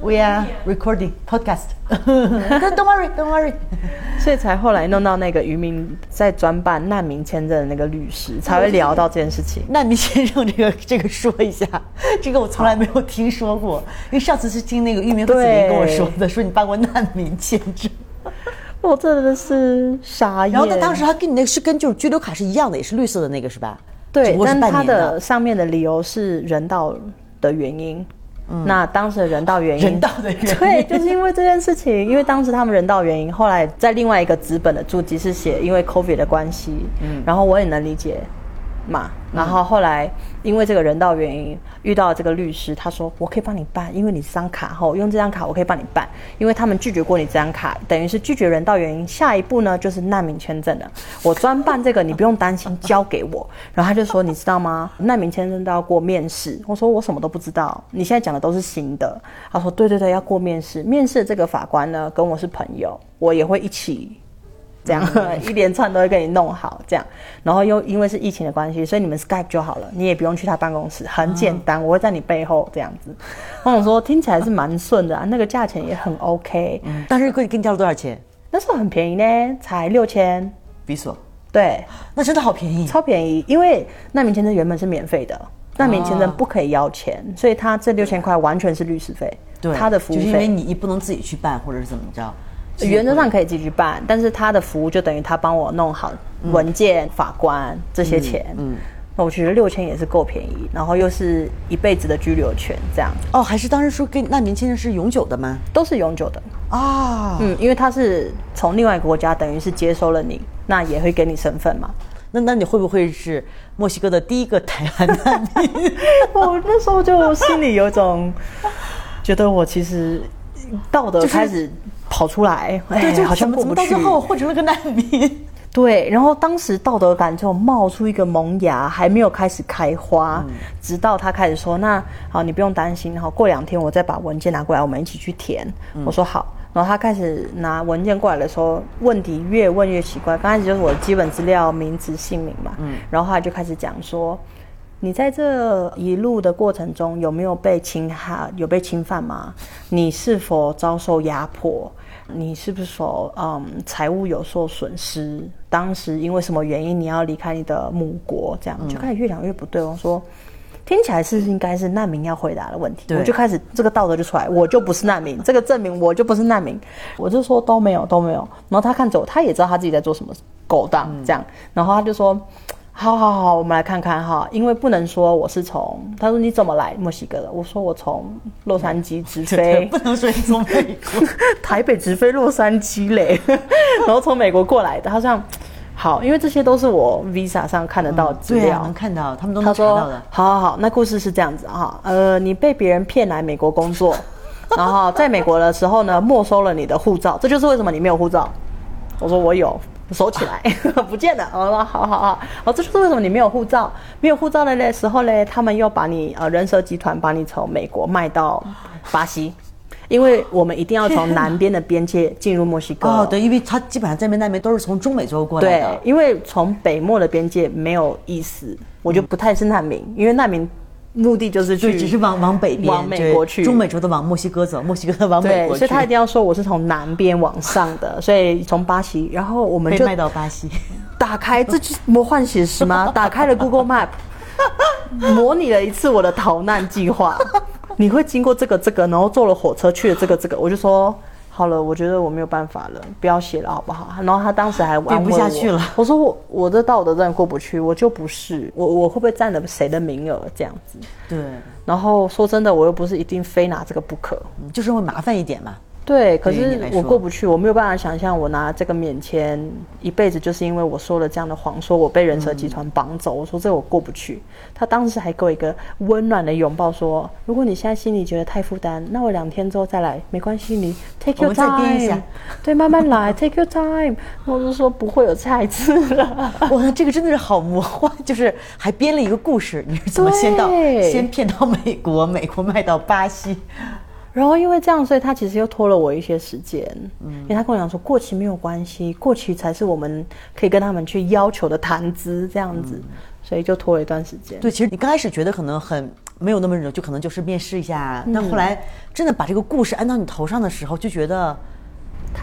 S1: We are recording podcast. Don't worry, don't worry.
S2: 所以才后来弄到那个渔民在专办难民签证的那个律师，才会聊到这件事情。
S1: 难民签证这个这个说一下，这个我从来没有听说过，因为上次是听那个渔民和子林跟我说的，说你办过难民签证。
S2: 我真的是傻眼。
S1: 然后他当时他跟你那个是跟就是居留卡是一样的，也是绿色的那个是吧？
S2: 对，但他的上面的理由是人道的原因。那当时的人道原因，
S1: 人道的原因，
S2: 对，就是因为这件事情，因为当时他们人道原因，后来在另外一个纸本的注记是写因为 COVID 的关系，嗯，然后我也能理解，嘛。然后后来因为这个人道原因遇到这个律师，他说我可以帮你办，因为你这张卡后用这张卡我可以帮你办，因为他们拒绝过你这张卡，等于是拒绝人道原因。下一步呢就是难民签证了，我专办这个，你不用担心，交给我。然后他就说你知道吗？难民签证都要过面试。我说我什么都不知道，你现在讲的都是新的。他说对对对，要过面试。面试这个法官呢跟我是朋友，我也会一起。这样 一连串都会给你弄好，这样，然后又因为是疫情的关系，所以你们 Skype 就好了，你也不用去他办公室，很简单，我会在你背后这样子。我想说听起来是蛮顺的，啊，那个价钱也很 OK。
S1: 嗯，当时给给你交了多少钱？
S2: 那时候很便宜呢，才六千
S1: 比索。
S2: 对，
S1: 那真的好便宜，
S2: 超便宜。因为难民签证原本是免费的，难民签证不可以要钱，所以他这六千块完全是律师费，
S1: 对，
S2: 他的服务费，
S1: 因为你不能自己去办或者是怎么着。
S2: 原则上可以继续办，但是他的服务就等于他帮我弄好文件、法官这些钱。嗯，那我觉得六千也是够便宜，然后又是一辈子的居留权，这样。
S1: 哦，还是当时说跟那年轻人是永久的吗？
S2: 都是永久的啊。嗯，因为他是从另外一个国家，等于是接收了你，那也会给你身份嘛。
S1: 那那你会不会是墨西哥的第一个台湾难民？
S2: 我那时候就心里有种觉得我其实道德开始。跑出来，
S1: 对，就好像怎么到最后混成了个难民？
S2: 对，然后当时道德感就冒出一个萌芽，还没有开始开花，直到他开始说：“那好，你不用担心，然后过两天我再把文件拿过来，我们一起去填。”我说好，然后他开始拿文件过来的时候，问题越问越奇怪。刚开始就是我的基本资料，名字、姓名嘛，嗯，然后后来就开始讲说。你在这一路的过程中有没有被侵害？有被侵犯吗？你是否遭受压迫？你是不是嗯财务有受损失？当时因为什么原因你要离开你的母国？这样就开始越想越不对。我说听起来是应该是难民要回答的问题。我就开始这个道德就出来，我就不是难民，这个证明我就不是难民。我就说都没有都没有。然后他看着我，他也知道他自己在做什么勾当这样。然后他就说。好好好，我们来看看哈，因为不能说我是从，他说你怎么来墨西哥的？我说我从洛杉矶直飞，
S1: 不能说你从美国
S2: 台北直飞洛杉矶嘞，然后从美国过来的。他这样好，因为这些都是我 visa 上看得到资料，
S1: 能看到，他们都能查到的。
S2: 好好好，那故事是这样子哈，呃，你被别人骗来美国工作，然后在美国的时候呢，没收了你的护照，这就是为什么你没有护照。我说我有。收起来，不见了。我说好好好，哦，这就是为什么你没有护照，没有护照的时候嘞，他们又把你呃人蛇集团把你从美国卖到巴西，因为我们一定要从南边的边界进入墨西哥。
S1: 哦，对，因为他基本上这边那边都是从中美洲过来
S2: 的。对，因为从北墨的边界没有意思，我就不太是难民，因为难民。目的就是去，
S1: 只是往往北边，
S2: 往美国去。
S1: 中美洲的往墨西哥走，墨西哥的往美国
S2: 去。所以他一定要说我是从南边往上的，所以从巴西，然后我们就
S1: 卖到巴西。
S2: 打开，这是魔幻写实吗？打开了 Google Map，模拟了一次我的逃难计划。你会经过这个这个，然后坐了火车去了这个这个，我就说。好了，我觉得我没有办法了，不要写了，好不好？然后他当时还玩
S1: 不下去了。
S2: 我说我我的道德真的过不去，我就不是我，我会不会占了谁的名额这样子？
S1: 对。
S2: 然后说真的，我又不是一定非拿这个不可，
S1: 就是会麻烦一点嘛。
S2: 对，可是我过不去，我没有办法想象我拿这个免签一辈子，就是因为我说了这样的谎，说我被人蛇集团绑走。我说这我过不去。他当时还给我一个温暖的拥抱，说：“如果你现在心里觉得太负担，那我两天之后再来，没关系，你 take your time，对，慢慢来，take your time。”我就说不会有下一次了。
S1: 哇，这个真的是好魔幻，就是还编了一个故事，你是怎么先到，先骗到美国，美国卖到巴西。
S2: 然后因为这样，所以他其实又拖了我一些时间。嗯，因为他跟我讲说过期没有关系，过期才是我们可以跟他们去要求的谈资这样子，所以就拖了一段时间。
S1: 对，其实你刚开始觉得可能很没有那么热，就可能就是面试一下。但后来真的把这个故事安到你头上的时候，就觉得，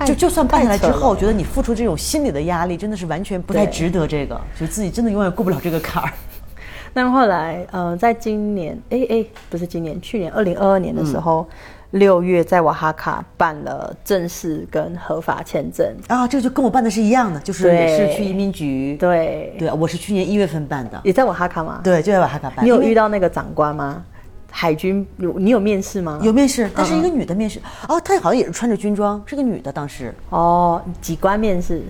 S1: 就就算办下来之后，觉得你付出这种心理的压力，真的是完全不太值得这个，就自己真的永远过不了这个坎儿。
S2: 那后来，呃，在今年，哎哎，不是今年，去年二零二二年的时候。六月在瓦哈卡办了正式跟合法签证
S1: 啊，这个就跟我办的是一样的，就是也是去移民局。
S2: 对
S1: 对，我是去年一月份办的，
S2: 也在瓦哈卡吗？
S1: 对，就在瓦哈卡办。
S2: 你有遇到那个长官吗？海军有你有面试吗？
S1: 有面试，但是一个女的面试。哦，她好像也是穿着军装，是个女的。当时
S2: 哦，几关面试？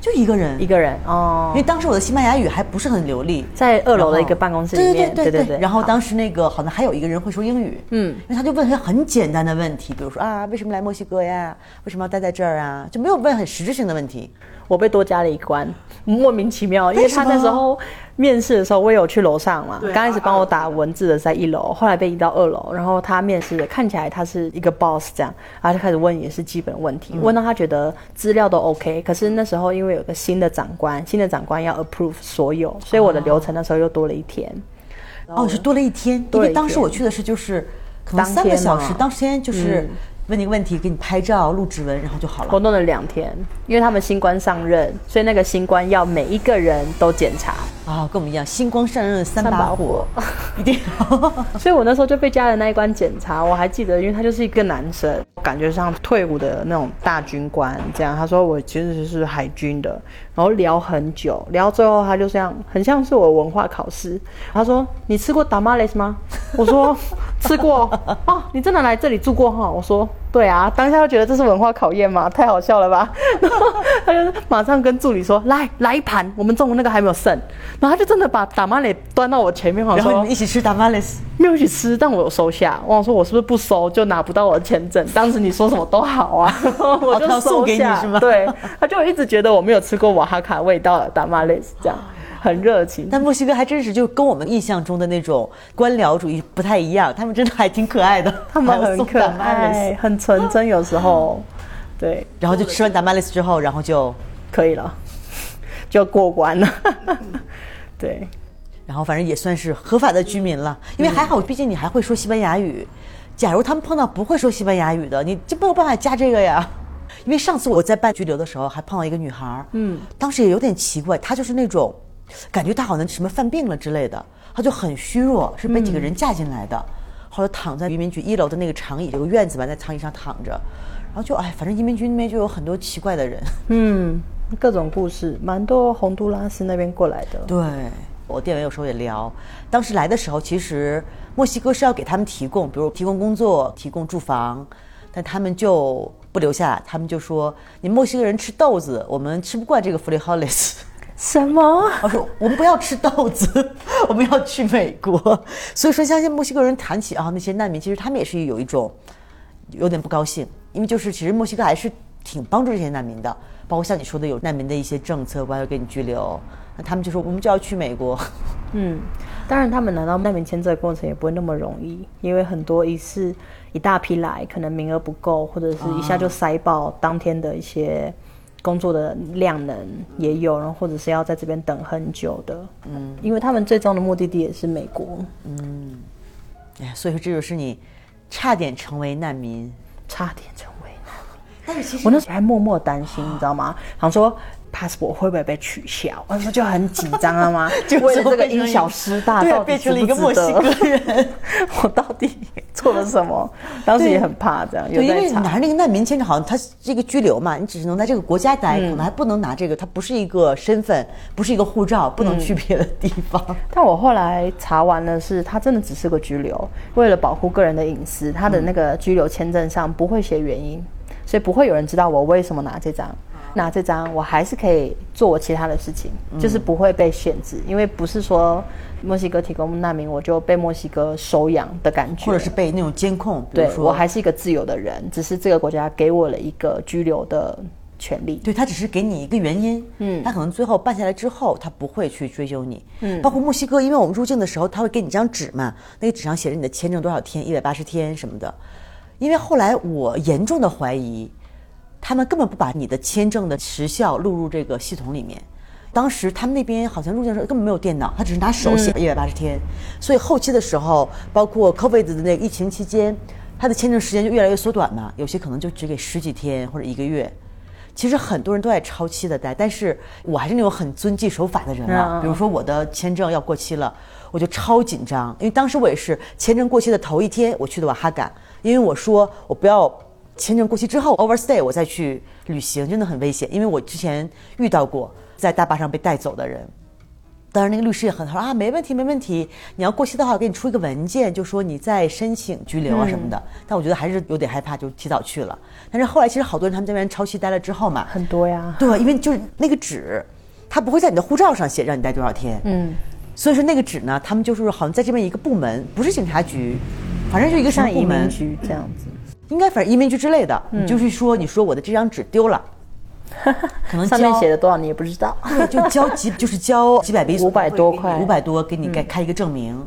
S1: 就一个人。
S2: 一，个人哦。
S1: 因为，当时我的西班牙语还不是很流利，
S2: 在二楼的一个办公室里面，
S1: 对对
S2: 对
S1: 然后当时那个好像还有一个人会说英语，
S2: 嗯。
S1: 因为他就问一些很简单的问题，比如说啊，为什么来墨西哥呀？为什么要待在这儿啊？就没有问很实质性的问题。
S2: 我被多加了一关，莫名其妙，因为他那时候面试的时候，我有去楼上嘛，刚开始帮我打文字的在一楼，后来被移到二楼，然后他面试的看起来他是一个 boss 这样，然后就开始问也是基本问题，问到他觉得资料都 OK，可是那时候因为有个新的长官，新的长官要 approve 所有，所以我的流程那时候又多了一天。
S1: 哦，是多了一天，因为当时我去的是就是可能三个小时
S2: 嘛，
S1: 当天就是
S2: 嗯
S1: 问你个问题，给你拍照、录指纹，然后就好了。
S2: 活动了两天，因为他们新官上任，所以那个新官要每一个人都检查，
S1: 啊，跟我们一样，新官上任三
S2: 把
S1: 火，一定
S2: 所以我那时候就被家人那一关检查，我还记得，因为他就是一个男生，感觉像退伍的那种大军官这样。他说我其实是海军的，然后聊很久，聊最后他就这样，很像是我文化考试。他说你吃过达马雷斯吗？我说吃过。哦，你真的来这里住过哈？我说对啊。当下就觉得这是文化考验嘛？太好笑了吧？然后他就马上跟助理说来来一盘，我们中午那个还没有剩。然后他就真的把打马雷端到我前面，我
S1: 然后
S2: 说
S1: 你们一起吃 tamales，
S2: 没有一起吃，但我有收下。我想说，我是不是不收就拿不到我的签证？当时你说什么都好啊，我就收下。
S1: 给你是吗
S2: 对，他就一直觉得我没有吃过瓦哈卡味道的打马雷斯，这样很热情。
S1: 但墨西哥还真是就跟我们印象中的那种官僚主义不太一样，他们真的还挺可爱的，
S2: 他们很可爱，很纯真，有时候 对
S1: 然后就吃完 tamales 之后，然后就
S2: 可以了，就过关了。对，
S1: 然后反正也算是合法的居民了，因为还好，毕竟你还会说西班牙语。假如他们碰到不会说西班牙语的，你就没有办法加这个呀。因为上次我在办拘留的时候，还碰到一个女孩，嗯，当时也有点奇怪，她就是那种，感觉他好像什么犯病了之类的，他就很虚弱，是被几个人架进来的，后来躺在移民局一楼的那个长椅，有个院子吧，在长椅上躺着，然后就哎，反正移民局那边就有很多奇怪的人，
S2: 嗯，各种故事，蛮多洪都拉斯那边过来的。
S1: 对，我店员有时候也聊，当时来的时候，其实墨西哥是要给他们提供，比如提供工作、提供住房，但他们就不留下，他们就说你墨西哥人吃豆子，我们吃不惯这个 frijoles。
S2: 什么？
S1: 我说我们不要吃豆子，我们要去美国。所以说，相信墨西哥人谈起啊那些难民，其实他们也是有一种有点不高兴，因为就是其实墨西哥还是挺帮助这些难民的，包括像你说的有难民的一些政策，关于给你拘留，那他们就说我们就要去美国。
S2: 嗯，当然，他们拿到难民签证的过程也不会那么容易，因为很多一次一大批来，可能名额不够，或者是一下就塞爆当天的一些工作的量能也有，然后或者是要在这边等很久的。嗯，因为他们最终的目的地也是美国，
S1: 哎，所以说这就是你差点成为难民。
S2: 差点成为难民。
S1: 但是其实
S2: 我那时候还默默担心，你知道吗？想说 passport 会不会被取消？我那时候就很紧张啊嘛
S1: 就
S2: 为了这个因小失大，
S1: 对
S2: 到底
S1: 变成了一个墨西哥人。
S2: 我到底做了什么？当时也很怕这样，有
S1: 对，因。为拿那个难民签证，好像他这个拘留嘛，你只是能在这个国家待，可能还不能拿这个，它不是一个身份，不是一个护照，不能去别的地方。
S2: 但我后来查完了是，他真的只是个拘留，为了保护个人的隐私，他的那个拘留签证上不会写原因，所以不会有人知道我为什么拿这张。拿这张，我还是可以做我其他的事情，就是不会被限制，因为不是说墨西哥提供难民我就被墨西哥收养的感觉，
S1: 或者是被那种监控，
S2: 对我还是一个自由的人，只是这个国家给我了一个拘留的权利。
S1: 对他只是给你一个原因，嗯，他可能最后办下来之后，他不会去追究你，嗯，包括墨西哥，因为我们入境的时候，他会给你一张纸嘛，那个纸上写着你的签证多少天，一百八十天什么的，因为后来我严重的怀疑，他们根本不把你的签证的时效录入这个系统里面。当时他们那边好像入境的时候根本没有电脑，他只是拿手写一百八十天，所以后期的时候，包括 COVID 的那个疫情期间，他的签证时间就越来越缩短嘛，有些可能就只给十几天或者一个月。其实很多人都在超期的待，但是我还是那种很遵纪守法的人比如说我的签证要过期了，我就超紧张，因为当时我也是签证过期的头一天我去的瓦哈嘎，因为我说我不要签证过期之后 overstay 我再去旅行，真的很危险，因为我之前遇到过在大巴上被带走的人。当然那个律师也很好啊，没问题没问题，你要过期的话，我给你出一个文件，就说你在申请拘留啊什么的。但我觉得还是有点害怕，就提早去了。但是后来其实好多人他们在那边超期待了之后嘛，
S2: 很多呀。
S1: 对，因为就是那个纸，他不会在你的护照上写让你待多少天。嗯。所以说那个纸呢，他们就是好像在这边一个部门，不是警察局，反正就一个什么部门。
S2: 局这样子。
S1: 应该反正移民局之类的，你就是说你说我的这张纸丢了。
S2: 可能上面写的多少你也不知道，对
S1: 就交几就是交 几百比
S2: 索，五百多块，
S1: 五百多给你开开一个证明。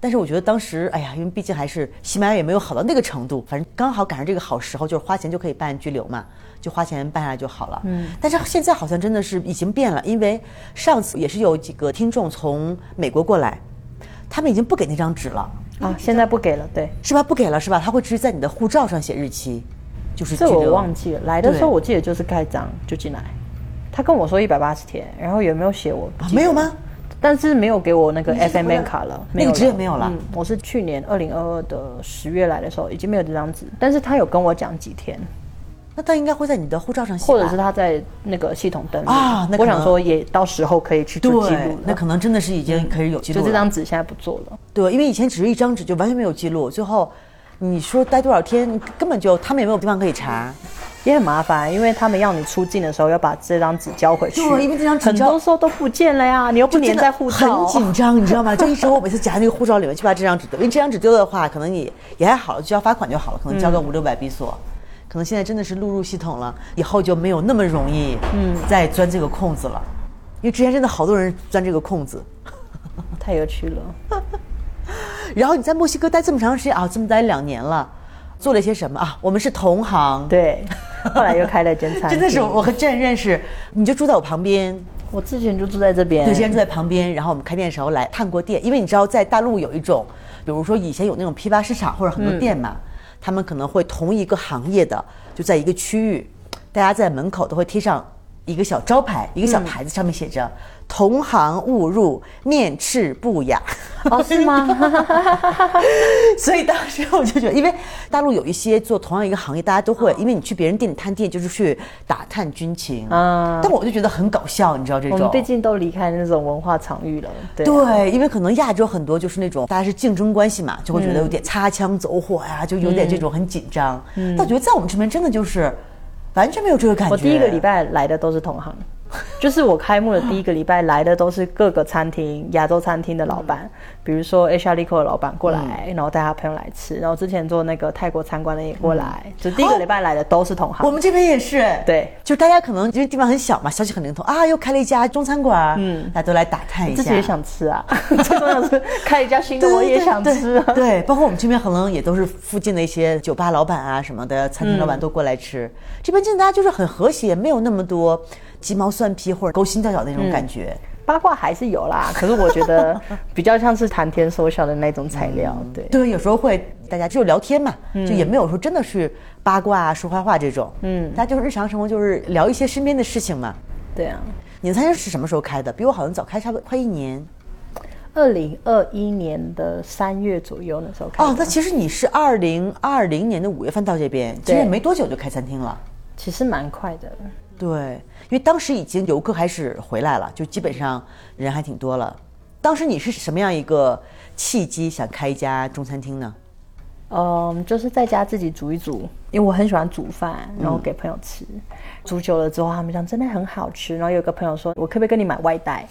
S1: 但是我觉得当时，哎呀，因为毕竟还是西班牙也没有好到那个程度，反正刚好赶上这个好时候，就是花钱就可以办拘留嘛，就花钱办下来就好了。嗯。但是现在好像真的是已经变了，因为上次也是有几个听众从美国过来，他们已经不给那张纸了啊，
S2: 现在不给了，对，
S1: 是吧？不给了是吧？他会直接在你的护照上写日期。就是
S2: 这我忘记了，来的时候我记得就是盖章就进来，他跟我说一百八十天，然后有没有写我？
S1: 没有吗？
S2: 但是没有给我那个 F M N 卡了，
S1: 那个纸也没有了。
S2: 我是去年二零二二的十月来的时候，已经没有这张纸，但是他有跟我讲几天，
S1: 那他应该会在你的护照上写，
S2: 或者是他在那个系统登录啊。我想说也到时候可以去做记录，
S1: 那可能真的是已经可以有记录。
S2: 就这张纸现在不做了，
S1: 对，因为以前只是一张纸，就完全没有记录，最后。你说待多少天，根本就他们也没有地方可以查，
S2: 也很麻烦，因为他们要你出境的时候要把这张纸交回去。
S1: 对，因为这张纸
S2: 很多时候都不见了呀，你又不粘在护
S1: 照，很紧张，你知道吗？就一直我每次夹那个护照里面去把这张纸丢，因为这张纸丢的话，可能你也还好，交罚款就好了，可能交个五六百比索。可能现在真的是录入系统了，以后就没有那么容易，嗯，再钻这个空子了，因为之前真的好多人钻这个空子，
S2: 太有趣了。
S1: 然后你在墨西哥待这么长时间啊，这么待两年了，做了些什么啊？我们是同行，
S2: 对，后来又开了间餐厅。
S1: 真的是我和郑认识，你就住在我旁边，
S2: 我之前就住在这边，
S1: 对，之前住在旁边。然后我们开店的时候来探过店，因为你知道在大陆有一种，比如说以前有那种批发市场或者很多店嘛，他们可能会同一个行业的就在一个区域，大家在门口都会贴上一个小招牌，一个小牌子，上面写着。同行误入，面赤不雅。
S2: 哦，是吗？
S1: 所以当时我就觉得，因为大陆有一些做同样一个行业，大家都会，因为你去别人店里探店，就是去打探军情。嗯。但我就觉得很搞笑，你知道这种。
S2: 我们毕竟都离开那种文化场域了。
S1: 对，因为可能亚洲很多就是那种大家是竞争关系嘛，就会觉得有点擦枪走火呀，就有点这种很紧张。嗯。但我觉得在我们这边真的就是完全没有这个感觉。
S2: 我第一个礼拜来的都是同行。就是我开幕的第一个礼拜来的都是各个餐厅、亚洲餐厅的老板，比如说 H R l i c o 的老板过来，然后带他朋友来吃，然后之前做那个泰国餐馆的也过来，就第一个礼拜来的都是同行。
S1: 我们这边也是，
S2: 对，
S1: 就大家可能因为地方很小嘛，消息很灵通啊，又开了一家中餐馆，嗯，大家都来打探一下，
S2: 自己也想吃啊，最重要是开一家新的，我也想吃，
S1: 对，包括我们这边可能也都是附近的一些酒吧老板啊什么的，餐厅老板都过来吃，这边真的大家就是很和谐，没有那么多。鸡毛蒜皮或者勾心斗角的那种感觉，
S2: 八卦还是有啦。可是我觉得比较像是谈天说笑的那种材料，对
S1: 对，有时候会大家就聊天嘛，就也没有说真的是八卦啊、说坏话这种。嗯，大家就是日常生活就是聊一些身边的事情嘛。
S2: 对啊，
S1: 你的餐厅是什么时候开的？比我好像早开差不多快一年。
S2: 二零二一年的三月左右那时候开。哦，
S1: 那其实你是二零二零年的五月份到这边，其实也没多久就开餐厅了。
S2: 其实蛮快的。
S1: 对。因为当时已经游客开始回来了，就基本上人还挺多了。当时你是什么样一个契机想开一家中餐厅呢？
S2: 嗯，就是在家自己煮一煮，因为我很喜欢煮饭，然后给朋友吃。煮久了之后，他们讲真的很好吃。然后有个朋友说，我可不可以跟你买外带？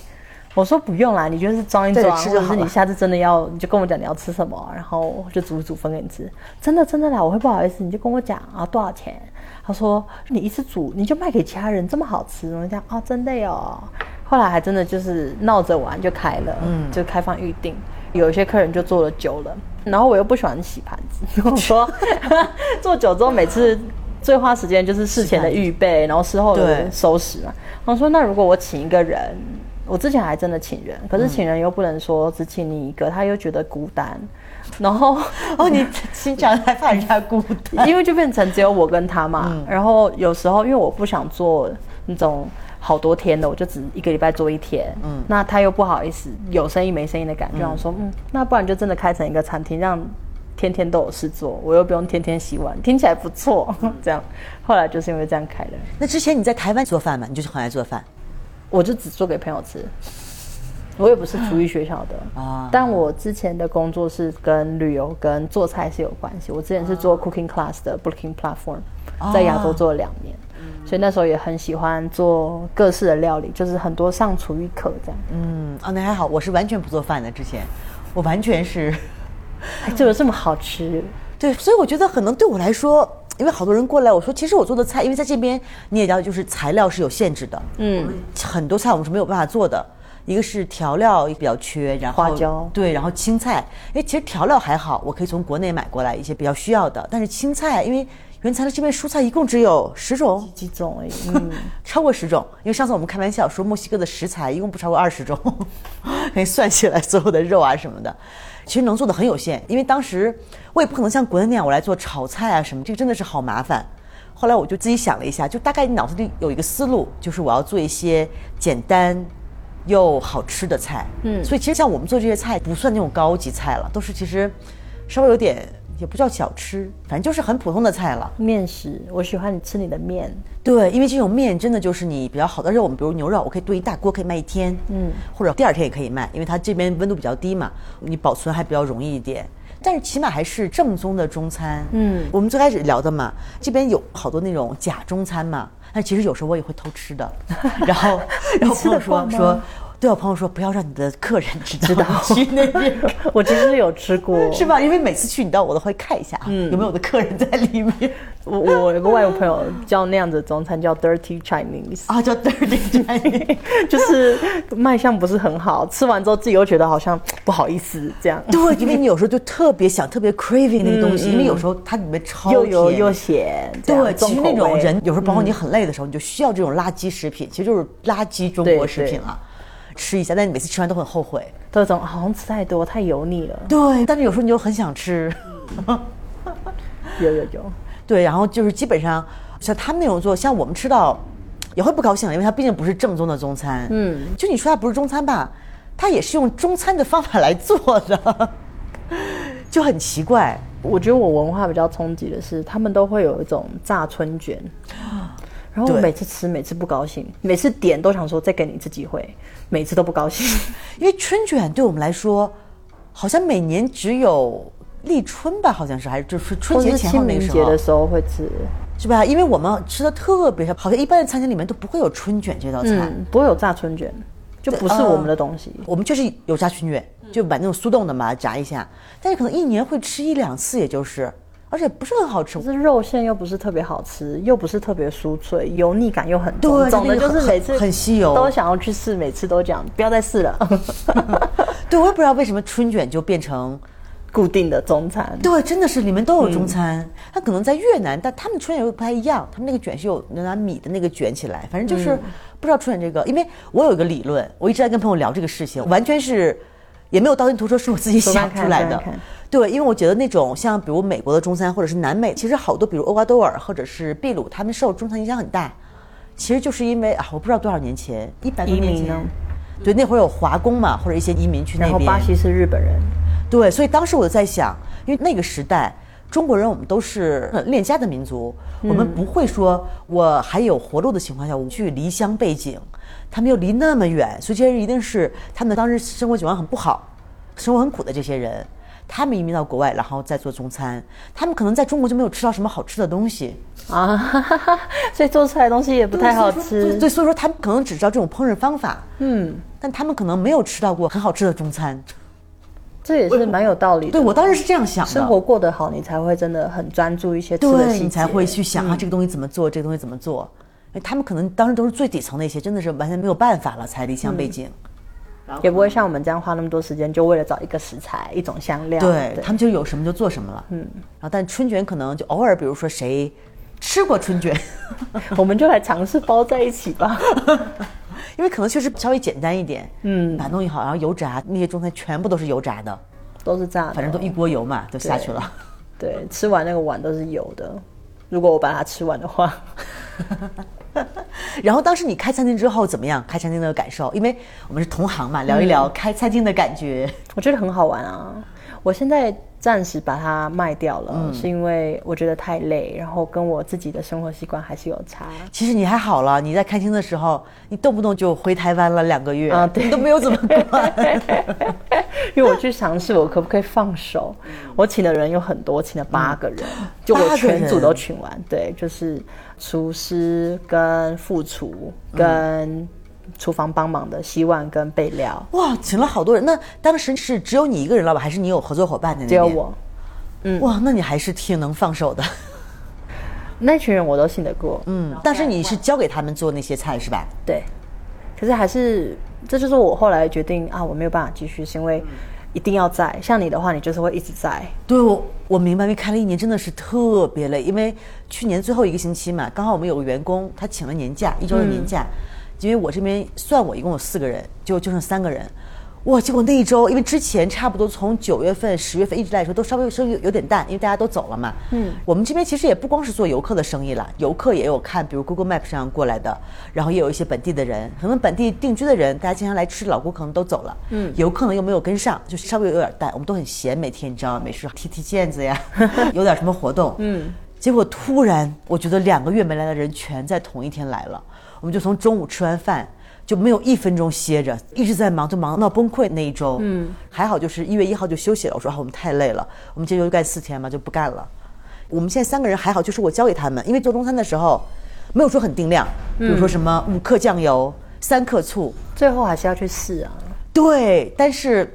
S2: 我说不用啦，你就是装一装，或者是你下次真的要，你就跟我讲你要吃什么，然后就煮一煮分给你吃。真的真的啦，我会不好意思，你就跟我讲啊多少钱。他说：“你一次煮你就卖给其他人，这么好吃。”我讲：“哦，真的哟。”后来还真的就是闹着玩就开了，嗯，就开放预定。有一些客人就做了久了，然后我又不喜欢洗盘子。我说 做久之后，每次最花时间就是事前的预备，然后事后的收拾嘛。我说：“那如果我请一个人，我之前还真的请人，可是请人又不能说只请你一个，他又觉得孤单。”然后
S1: 哦，你经常害怕人家孤单，
S2: 因为就变成只有我跟他嘛。然后有时候因为我不想做那种好多天的，我就只一个礼拜做一天。嗯，那他又不好意思有生意没生意的感觉，我说嗯，那不然就真的开成一个餐厅，让天天都有事做，我又不用天天洗碗，听起来不错。这样后来就是因为这样开的。
S1: 那之前你在台湾做饭嘛？你就是很爱做饭，
S2: 我就只做给朋友吃。我也不是厨艺学校的啊，但我之前的工作是跟旅游跟做菜是有关系。我之前是做 cooking class 的 booking platform，在亚洲做了两年，所以那时候也很喜欢做各式的料理，就是很多上厨艺课这样。
S1: 嗯，啊，那还好，我是完全不做饭的，之前我完全是，
S2: 就有这么好吃。
S1: 对，所以我觉得可能对我来说，因为好多人过来，我说其实我做的菜，因为在这边你也了解，就是材料是有限制的，嗯，很多菜我们是没有办法做的。一个是调料比较缺，然后
S2: 花椒
S1: 对，然后青菜，哎，其实调料还好，我可以从国内买过来一些比较需要的。但是青菜，因为原材料这边蔬菜一共只有十种，
S2: 几种而已，嗯，
S1: 超过十种。因为上次我们开玩笑说墨西哥的食材一共不超过二十种，可以算起来所有的肉啊什么的，其实能做的很有限。因为当时我也不可能像国内那样我来做炒菜啊什么，这个真的是好麻烦。后来我就自己想了一下，就大概脑子里有一个思路，就是我要做一些简单。又好吃的菜，嗯，所以其实像我们做这些菜不算那种高级菜了，都是其实稍微有点也不叫小吃，反正就是很普通的菜了。
S2: 面食，我喜欢你吃你的面，
S1: 对，因为这种面真的就是你比较好的肉，我们比如牛肉，我可以炖一大锅，可以卖一天，嗯，或者第二天也可以卖，因为它这边温度比较低嘛，你保存还比较容易一点。但是起码还是正宗的中餐，嗯，我们最开始聊的嘛，这边有好多那种假中餐嘛。但其实有时候我也会偷吃的，然后，然后朋友说说，对我朋友说不要让你的客人知道 去那边。
S2: 我其实有吃过，
S1: 是吧？因为每次去你到我都会看一下，嗯，有没有我的客人在里面。
S2: 我我有个外国朋友叫那样子中餐叫 Dirty Chinese
S1: 啊，叫 Dirty Chinese，
S2: 就是卖相不是很好，吃完之后自己又觉得好像不好意思这样。
S1: 对，因为你有时候就特别想特别 craving 那个东西，因为有时候它里面超
S2: 又油又咸。
S1: 对，其实那种人有时候包括你很累的时候，你就需要这种垃圾食品，其实就是垃圾中国食品了。吃一下，但你每次吃完都很后悔，
S2: 都总好像吃太多，太油腻了。
S1: 对，但是有时候你又很想吃。
S2: 有有有。
S1: 对，然后就是基本上像他们那种做，像我们吃到也会不高兴，因为它毕竟不是正宗的中餐。嗯，就你说它不是中餐吧，它也是用中餐的方法来做的，就很奇怪。
S2: 我觉得我文化比较冲击的是，他们都会有一种炸春卷，然后我每次吃，每次不高兴，每次点都想说再给你一次机会，每次都不高兴，
S1: 因为春卷对我们来说，好像每年只有。立春吧，好像是还是就是春节前后那时
S2: 候的时候会吃，
S1: 是吧？因为我们吃的特别少，好像一般的餐厅里面都不会有春卷这道菜，
S2: 不会有炸春卷，就不是我们的东西。
S1: 我们就是有炸春卷，就买那种速冻的嘛，炸一下。但是可能一年会吃一两次，也就是，而且不是很好吃。
S2: 这肉馅又不是特别好吃，又不是特别酥脆，油腻感又很重，总的就是每次
S1: 很吸油，
S2: 都想要去试，每次都讲不要再试了。
S1: 对，我也不知道为什么春卷就变成。
S2: 固定的中餐，
S1: 对，真的是里面都有中餐。它可能在越南，但他们春卷又不太一样。他们那个卷是有拿米的那个卷起来，反正就是不知道春卷这个。因为我有一个理论，我一直在跟朋友聊这个事情，完全是也没有道听途说，是我自己想出来的。对，因为我觉得那种像比如美国的中餐，或者是南美，其实好多比如厄瓜多尔或者是秘鲁，他们受中餐影响很大。其实就是因为啊，我不知道多少年前，一百多年前，对，那会儿有华工嘛，或者一些移民去那边。
S2: 然后巴西是日本人。
S1: 对，所以当时我就在想，因为那个时代，中国人我们都是恋家的民族，我们不会说我还有活路的情况下，我们去离乡背井，他们又离那么远，所以这些人一定是他们当时生活情况很不好，生活很苦的这些人，他们移民到国外，然后再做中餐，他们可能在中国就没有吃到什么好吃的东西啊，
S2: 所以做出来的东西也不太好吃。
S1: 对，所以说他们可能只知道这种烹饪方法，嗯，但他们可能没有吃到过很好吃的中餐。
S2: 这也是蛮有道理的。
S1: 对我当时是这样想的，
S2: 生活过得好，你才会真的很专注一些吃的
S1: 你才会去想啊，这个东西怎么做，这个东西怎么做。他们可能当时都是最底层的一些，真的是完全没有办法了，才离乡背井，
S2: 也不会像我们这样花那么多时间，就为了找一个食材、一种香料。
S1: 对他们就有什么就做什么了。嗯，然后但春卷可能就偶尔，比如说谁吃过春卷，
S2: 我们就来尝试包在一起吧。
S1: 因为可能确实稍微简单一点，嗯，把东西好，然后油炸那些中餐全部都是油炸的，
S2: 都是炸，
S1: 反正都一锅油嘛，就下去了。
S2: 对，吃完那个碗都是油的。如果我把它吃完的话，
S1: 然后当时你开餐厅之后怎么样？开餐厅的感受？因为我们是同行嘛，聊一聊开餐厅的感觉。
S2: 我觉得很好玩啊！我现在暂时把它卖掉了，
S1: 嗯。
S2: 是因为我觉得太累，然后跟我自己的生活习惯还是有差。
S1: 其实你还好了，你在开心的时候，你动不动就回台湾了两个月，
S2: 啊对。
S1: 你都没有怎么管。
S2: 因为我去尝试我可不可以放手，我请的人有很多，请了八个人，就我全组都请完，对，就是厨师跟副厨跟厨房帮忙的洗碗跟备料，
S1: 哇，请了好多人，那当时是只有你一个人老板，还是你有合作伙伴在那边？
S2: 只有我。
S1: 嗯哇，那你还是挺能放手的。
S2: 那群人我都信得过，
S1: 嗯，但是你是交给他们做那些菜是吧？
S2: 对，可是还是这就是我后来决定啊，我没有办法继续，是因为一定要在。像你的话，你就是会一直在。
S1: 对，我我明白，因为开了一年真的是特别累，因为去年最后一个星期嘛，刚好我们有个员工他请了年假，一周的年假，因为我这边算我一共有四个人，就就剩三个人。哇！结果那一周，因为之前差不多从九月份、十月份一直来说，都稍微稍微有有点淡，因为大家都走了嘛。嗯，我们这边其实也不光是做游客的生意了，游客也有看，比如 Google Map 上过来的，然后也有一些本地的人，可能本地定居的人，大家经常来吃，老顾可能都走了。嗯，游客呢又没有跟上，就稍微有点淡。我们都很闲，每天你知道，没事踢踢毽子呀，有点什么活动。嗯，结果突然，我觉得两个月没来的人全在同一天来了，我们就从中午吃完饭。就没有一分钟歇着，一直在忙，就忙到崩溃那一周。嗯，还好就是一月一号就休息了。我说啊，我们太累了，我们这周就干四天嘛，就不干了。我们现在三个人还好，就是我教给他们，因为做中餐的时候没有说很定量，比如说什么五克酱油、三克醋，
S2: 最后还是要去试啊。
S1: 对，但是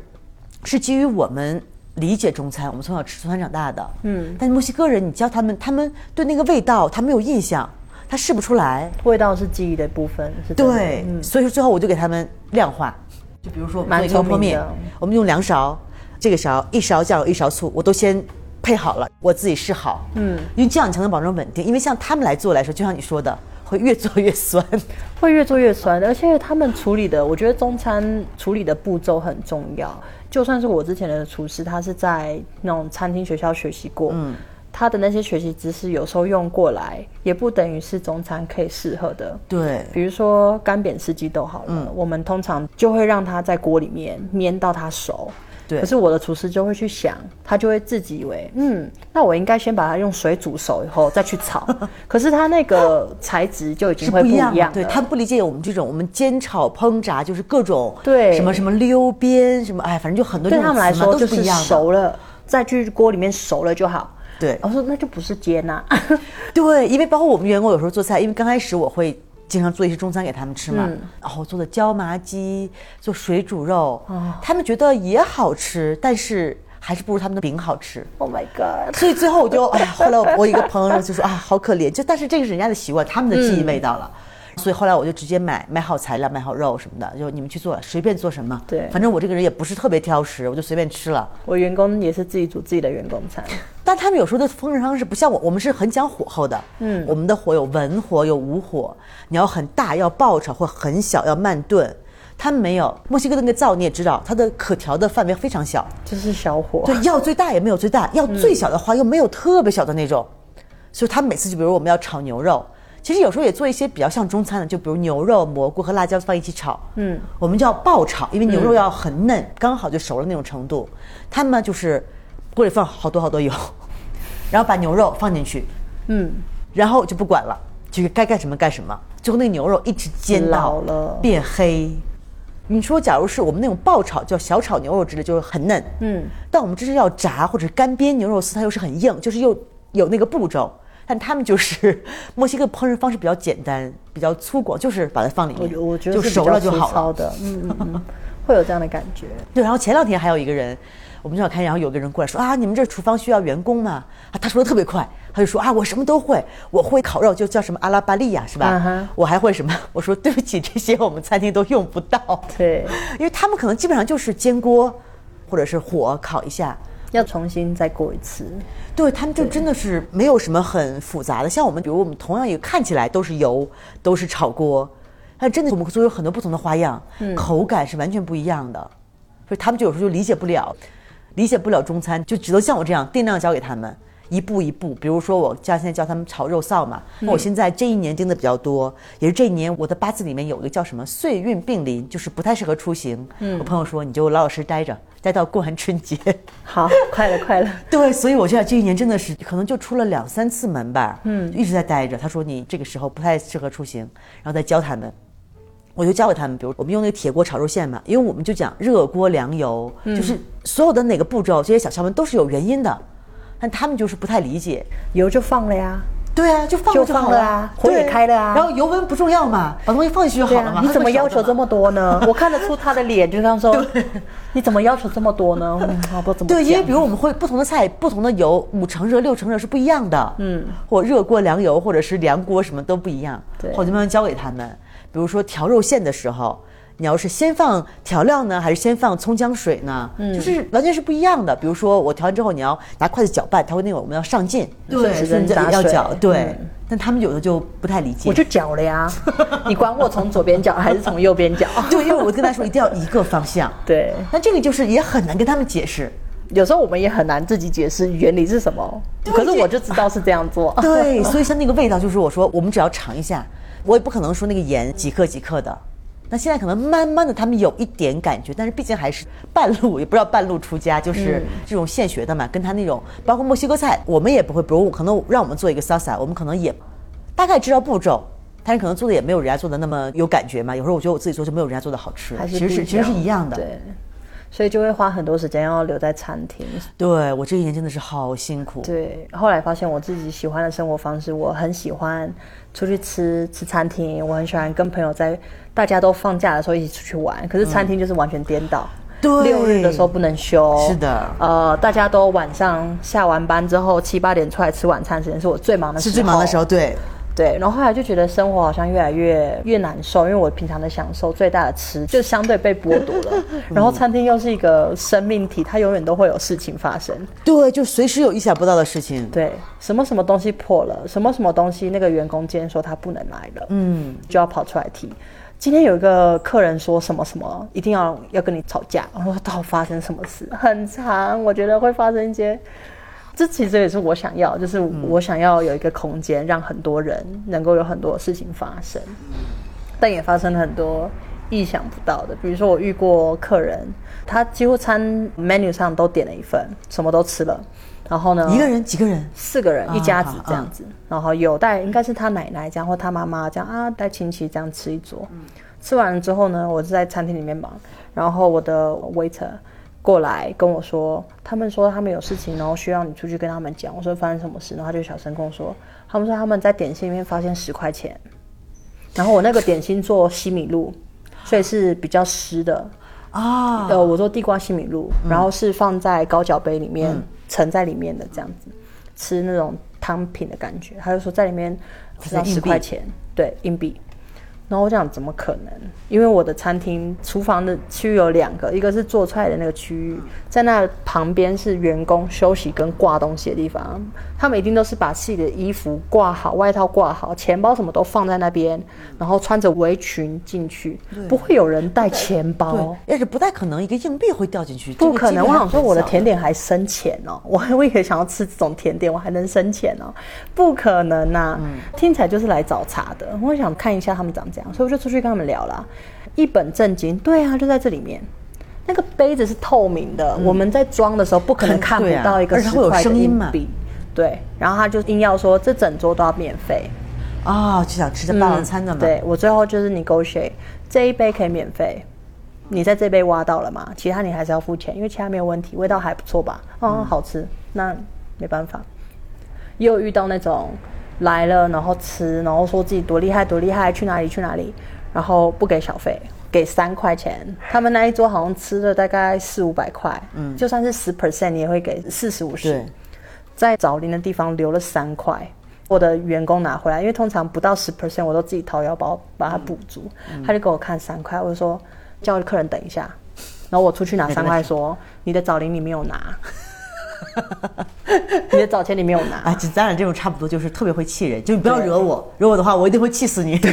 S1: 是基于我们理解中餐，我们从小吃中餐长大的。嗯，但墨西哥人，你教他们，他们对那个味道他没有印象，他试不出来。
S2: 味道是记忆的部分，是
S1: 对，所以说最后我就给他们量化，就比如说我们
S2: 蛮
S1: 做一个油泼面我们用两勺，这个勺一勺酱油一勺醋，我都先配好了，我自己试好，嗯，因为这样你才能保证稳定。因为像他们来做来说，就像你说的，会越做越酸。
S2: 会越做越酸，而且他们处理的，我觉得中餐处理的步骤很重要。就算是我之前的厨师，他是在那种餐厅学校学习过，嗯，他的那些学习知识有时候用过来，也不等于是中餐可以适合的。
S1: 对，
S2: 比如说干煸四季豆好了，
S1: 嗯
S2: 我们通常就会让它在锅里面煸到它熟。
S1: 对
S2: 可是我的厨师就会去想，他就会自己以为，嗯，那我应该先把它用水煮熟以后再去炒。可是它那个材质就已经
S1: 是
S2: 会不一样。
S1: 不一样。对他不理解我们这种，我们煎炒烹炸就是各种
S2: 对
S1: 什么什么溜边什么，哎，反正就很多
S2: 对他们来说就是。熟了，再去锅里面熟了就好。
S1: 对
S2: 我说那就不是接纳、
S1: 对，因为包括我们员工有时候做菜，因为刚开始我会经常做一些中餐给他们吃嘛，然后做的椒麻鸡、做水煮肉，他们觉得也好吃，但是还是不如他们的饼好吃。
S2: oh my god！
S1: 所以最后我就哎呀，后来我我一个朋友就说啊，好可怜，就但是这个是人家的习惯，他们的记忆味道了。所以后来我就直接买买好材料，买好肉什么的，就你们去做，随便做什么。
S2: 对
S1: 反正我这个人也不是特别挑食，我就随便吃了。
S2: 我员工也是自己煮自己的员工餐。
S1: 但他们有时候的烹饪方式不像我，我们是很讲火候的。嗯，我们的火有文火，有武火，你要很大要爆炒，或很小要慢炖。他们没有，墨西哥的那个灶你也知道，它的可调的范围非常小。
S2: 就是小火，
S1: 对，要最大也没有最大，要最小的话又没有特别小的那种。所以他们每次就比如我们要炒牛肉，其实有时候也做一些比较像中餐的，就比如牛肉、蘑菇和辣椒放一起炒。嗯，我们叫爆炒，因为牛肉要很嫩，刚好就熟了那种程度。他们呢就是锅里放好多好多油，然后把牛肉放进去，
S2: 嗯，
S1: 然后就不管了，就是该干什么干什么。最后那个牛肉一直煎到
S2: 老了
S1: 变黑。你说，假如是我们那种爆炒，叫小炒牛肉之类，就是很嫩，嗯，但我们这是要炸或者干煸牛肉丝，它又是很硬，就是又有那个步骤。但他们就是 墨西哥烹饪方式比较简单，比较粗犷，就是把它放里面，
S2: 我我觉得
S1: 就熟了就好了。
S2: 的，嗯嗯嗯，会有这样的感觉。
S1: 对，然后前两天还有一个人，我们正好看，然后有个人过来说啊，你们这厨房需要员工吗？啊，他说的特别快，他就说啊，我什么都会，我会烤肉，就叫什么阿拉巴利亚是吧我还会什么？我说对不起，这些我们餐厅都用不到，
S2: 对，
S1: 因为他们可能基本上就是煎锅，或者是火烤一下。
S2: 要重新再过一次。
S1: 对他们就真的是没有什么很复杂的，像我们，比如我们同样也看起来都是油，都是炒锅，但真的我们做有很多不同的花样，口感是完全不一样的，所以他们就有时候就理解不了，理解不了中餐，就只能像我这样定量教给他们。一步一步，比如说我家现在教他们炒肉臊嘛，那我现在这一年盯的比较多，也是这一年我的八字里面有一个叫什么岁运并临，就是不太适合出行。我朋友说你就老老实实待着，待到过完春节。
S2: 好，快了，快了。
S1: 对，所以我现在这一年真的是可能就出了两三次门吧，嗯，一直在待着。他说你这个时候不太适合出行，然后再教他们。我就教给他们，比如我们用那个铁锅炒肉馅嘛，因为我们就讲热锅凉油，就是所有的哪个步骤，这些小窍门都是有原因的，但他们就是不太理解。
S2: 油就放了呀，
S1: 对啊，就放
S2: 就
S1: 就好
S2: 放了啊，火也开了啊。
S1: 然后油温不重要嘛，把东西放进去就好了嘛。
S2: 你怎么要求这
S1: 么？
S2: 多呢？我看得出他的脸，就像说，你怎么要求这么多呢？不怎么
S1: 对，因为比如我们会不同的菜，不同的油，五成热、六成热是不一样的，嗯，或热锅凉油，或者是凉锅，什么都不一样。
S2: 对
S1: 我就慢慢教给他们。比如说调肉馅的时候，你要是先放调料呢，还是先放葱姜水呢？嗯，就是完全是不一样的。比如说我调完之后，你要拿筷子搅拌，它会那种我们要上劲，
S2: 顺时针
S1: 顺着要搅，对。
S2: 嗯
S1: 但他们有的就不太理解，
S2: 我就搅了呀。你管我从左边搅还是从右边搅？
S1: 对，因为我跟他说一定要一个方向。
S2: 对，
S1: 那这个就是也很难跟他们解释。
S2: 有时候我们也很难自己解释原理是什么，可是我就知道是这样做。
S1: 对，所以像那个味道，就是我说我们只要尝一下，我也不可能说那个盐几克几克的。那现在可能慢慢的他们有一点感觉，但是毕竟还是半路，也不知道半路出家，就是这种现学的嘛，跟他那种包括墨西哥菜，我们也不会，比如可能让我们做一个 salsa，我们可能也大概知道步骤。但是可能做的也没有人家做的那么有感觉嘛。有时候我觉得我自己做就没有人家做的好吃，
S2: 还是
S1: 其实是其实是一样的。
S2: 对，所以就会花很多时间要留在餐厅。
S1: 对我这一年真的是好辛苦。
S2: 对，后来发现我自己喜欢的生活方式，我很喜欢出去吃吃餐厅，我很喜欢跟朋友在大家都放假的时候一起出去玩。可是餐厅就是完全颠倒。
S1: 对
S2: 六日的时候不能休。
S1: 是的
S2: 呃，大家都晚上下完班之后七八点出来吃晚餐时间，是我最忙的时候。
S1: 是最忙的时候，对，
S2: 对，然后后来就觉得生活好像越来越越难受，因为我平常的享受最大的吃就相对被剥夺了。然后餐厅又是一个生命体，它永远都会有事情发生。
S1: 对，就随时有意想不到的事情。
S2: 对，什么什么东西破了，什么什么东西，那个员工今天说他不能来了，嗯，就要跑出来提。今天有一个客人说什么什么，一定要要跟你吵架。我说到发生什么事？很长，我觉得会发生一些。这其实也是我想要，就是我想要有一个空间，让很多人能够有很多事情发生，但也发生了很多意想不到的。比如说，我遇过客人，他几乎餐 menu 上都点了一份，什么都吃了，然后呢，
S1: 一个人几个人？
S2: 四个人
S1: 啊
S2: 一家子这样子，然后有带应该是他奶奶这样或他妈妈这样啊，带亲戚这样吃一桌。吃完了之后呢，我是在餐厅里面忙，然后我的 waiter 过来跟我说，他们说他们有事情，然后需要你出去跟他们讲。我说发生什么事，然后他就小声跟我说，他们说他们在点心里面发现十块钱，然后我那个点心做西米露，所以是比较湿的。
S1: 啊，
S2: 呃，我做地瓜西米露，然后是放在高脚杯里面盛在里面的这样子，吃那种汤品的感觉。他就说在里面吃到
S1: 是硬币
S2: 十块钱，对，硬币。然后我想怎么可能？因为我的餐厅厨房的区域有两个，一个是做菜的那个区域，在那旁边是员工休息跟挂东西的地方。他们一定都是把自己的衣服挂好，外套挂好，钱包什么都放在那边，然后穿着围裙进去，不会有人带钱包。
S1: 对，而且不太可能一个硬币会掉进去，
S2: 不可能！我想说，我的
S1: 甜。
S2: 点还生钱哦，我还我也想要吃这种甜点，我还能生钱哦，不可能呐、听起来就是来找茬的。我想看一下他们长这样，所以我就出去跟他们聊了，一本正经。对啊，就在这里面，那个杯子是透明的，我们在装的时候不可能看不到一个十块的
S1: 声音嘛
S2: 硬币。对，然后他就硬要说这整桌都要免费，
S1: 啊，就想吃这霸王餐的嘛。
S2: 对我最后就是 negotiate 这一杯可以免费，你在这杯挖到了吗？其他你还是要付钱，因为其他没有问题，味道还不错吧？哦，好吃，那没办法。也有遇到那种来了然后吃，然后说自己多厉害多厉害，去哪里去哪里，然后不给小费。给三块钱，他们那一桌好像吃了大概四五百块，嗯，就算是十 percent，你也会给四十五十。在找零的地方留了三块，我的员工拿回来，因为通常不到十 percent 我都自己掏腰包把它补足。他就给我看三块，我就说叫客人等一下，然后我出去拿三块，说你的找零你没有拿，你的找钱你没有拿。
S1: 啊，就咱俩这种差不多，就是特别会气人，就你不要惹我，惹我的话，我一定会气死你。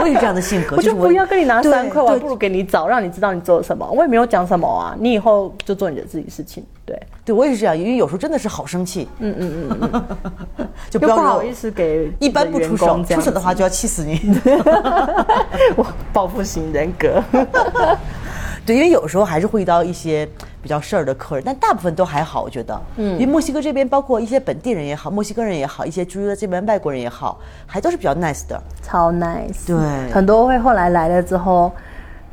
S1: 我也是这样的性格，
S2: 我就不要跟你拿
S1: 对
S2: 三块，我还不如给你找，让你知道你做了什么。我也没有讲什么啊，你以后就做你的自己事情。对，
S1: 对我也是这样，因为有时候真的是好生气，嗯嗯嗯嗯，就不要
S2: 好意。思给
S1: 一般不出手，出手的话就要气死你。
S2: 我报复型人格。
S1: 对，因为有时候还是会遇到一些比较事儿的客人，但大部分都还好，我觉得。嗯，因为墨西哥这边包括一些本地人也好，墨西哥人也好，一些居住在这边外国人也好，还都是比较 nice 的。
S2: 超 nice。
S1: 对
S2: 很多会后来来了之后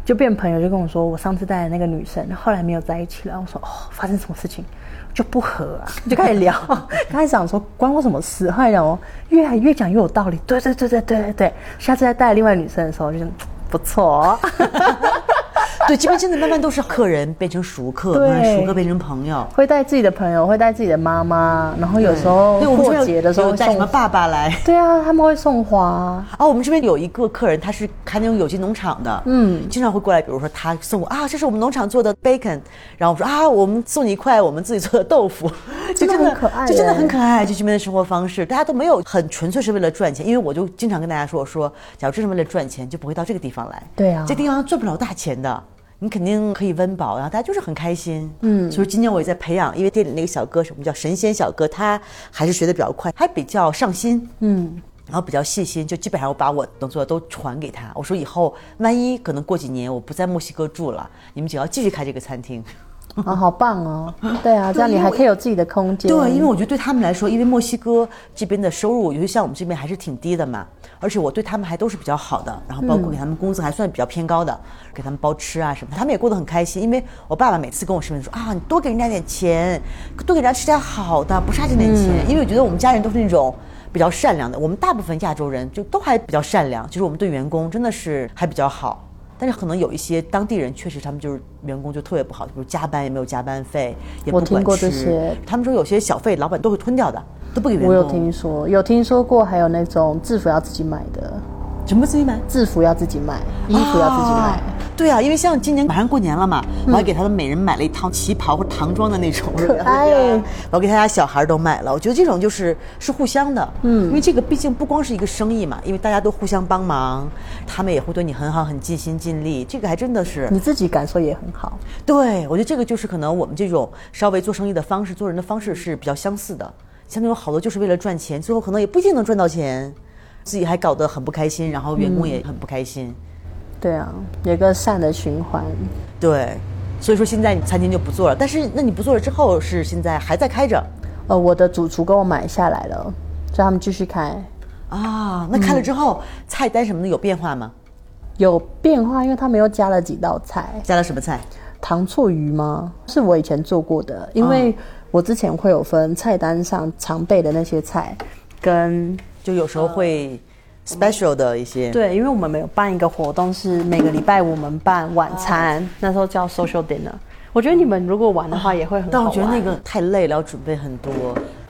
S2: 就变朋友，就跟我说，我上次带的那个女生后来没有在一起了。我说哦，发生什么事情？就不合啊，就开始聊。刚开始想说关我什么事，后来讲哦，越来越讲越有道理。对对对对对对对，下次再带另外女生的时候，就是不错、
S1: 对，这边真的慢慢都是客人变成熟客，
S2: 对
S1: 慢慢熟客变成朋友。
S2: 会带自己的朋友，会带自己的妈妈，然后有时候过节的时候
S1: 带什么。爸爸来。
S2: 对啊，他们会送花。
S1: 哦，我们这边有一个客人，他是开那种有机农场的，嗯，经常会过来，比如说他送我啊，这是我们农场做的 bacon，然后我说啊，我们送你一块我们自己做的豆腐，就
S2: 真的很可爱
S1: 就真的很可爱，就这边的生活方式，大家都没有很纯粹是为了赚钱，因为我就经常跟大家说，我说假如真是为了赚钱，就不会到这个地方来，
S2: 对啊
S1: 这地方赚不了大钱的。你肯定可以温饱，然后大家就是很开心。嗯，所以今年我也在培养，因为店里那个小哥，什么叫神仙小哥，他还是学的比较快，还比较上心。嗯，然后比较细心，就基本上我把我能做的都传给他。我说以后万一可能过几年我不在墨西哥住了，你们只要继续开这个餐厅。
S2: 啊，好棒哦！对啊，这样你还可以有自己的空间。
S1: 对，因为我觉得对他们来说，因为墨西哥这边的收入，尤其像我们这边还是挺低的嘛，而且我对他们还都是比较好的，然后包括给他们工资还算比较偏高的，给他们包吃啊什么，他们也过得很开心。因为我爸爸每次跟我视频说啊，你多给人家点钱，多给人家吃点好的，不差这点钱。因为我觉得我们家人都是那种。比较善良的，我们大部分亚洲人就都还比较善良，就是我们对员工真的是还比较好。但是可能有一些当地人确实他们就是员工就特别不好，比如加班也没有加班费，也不
S2: 我听过
S1: 管吃。
S2: 这些
S1: 他们说有些小费老板都会吞掉的，都不给员工。
S2: 我有听说，有听说过，还有那种制服要自己买的，
S1: 什么自己买？
S2: 制服要自己买，衣服要自己买
S1: 啊。对啊，因为像今年马上过年了嘛，我还给他们每人买了一套旗袍或唐装的那种，
S2: 可爱
S1: 我给他家小孩都买了。我觉得这种就是是互相的，嗯，因为这个毕竟不光是一个生意嘛，因为大家都互相帮忙，他们也会对你很好，很尽心尽力。这个还真的是，
S2: 你自己感受也很好。
S1: 对我觉得这个就是可能我们这种稍微做生意的方式、做人的方式是比较相似的。像那种好多就是为了赚钱，最后可能也不一定能赚到钱，自己还搞得很不开心，然后员工也很不开心。
S2: 对啊，有个善的循环。
S1: 对，所以说现在你餐厅就不做了。但是那你不做了之后，是现在还在开着
S2: 呃，我的主厨跟我买下来了，所以他们继续开。
S1: 啊？那开了之后，菜单什么的有变化吗？
S2: 有变化，因为他们又加了几道菜，
S1: 加了什么菜？
S2: 糖醋鱼吗？是我以前做过的，因为我之前会有分菜单上常备的那些菜，跟
S1: 就有时候会 special 的一些。
S2: 对，因为我们没有办一个活动，是每个礼拜我们办晚餐，那时候叫 social dinner。我觉得你们如果玩的话，也会很好玩。
S1: 但我觉得那个太累了，要准备很多。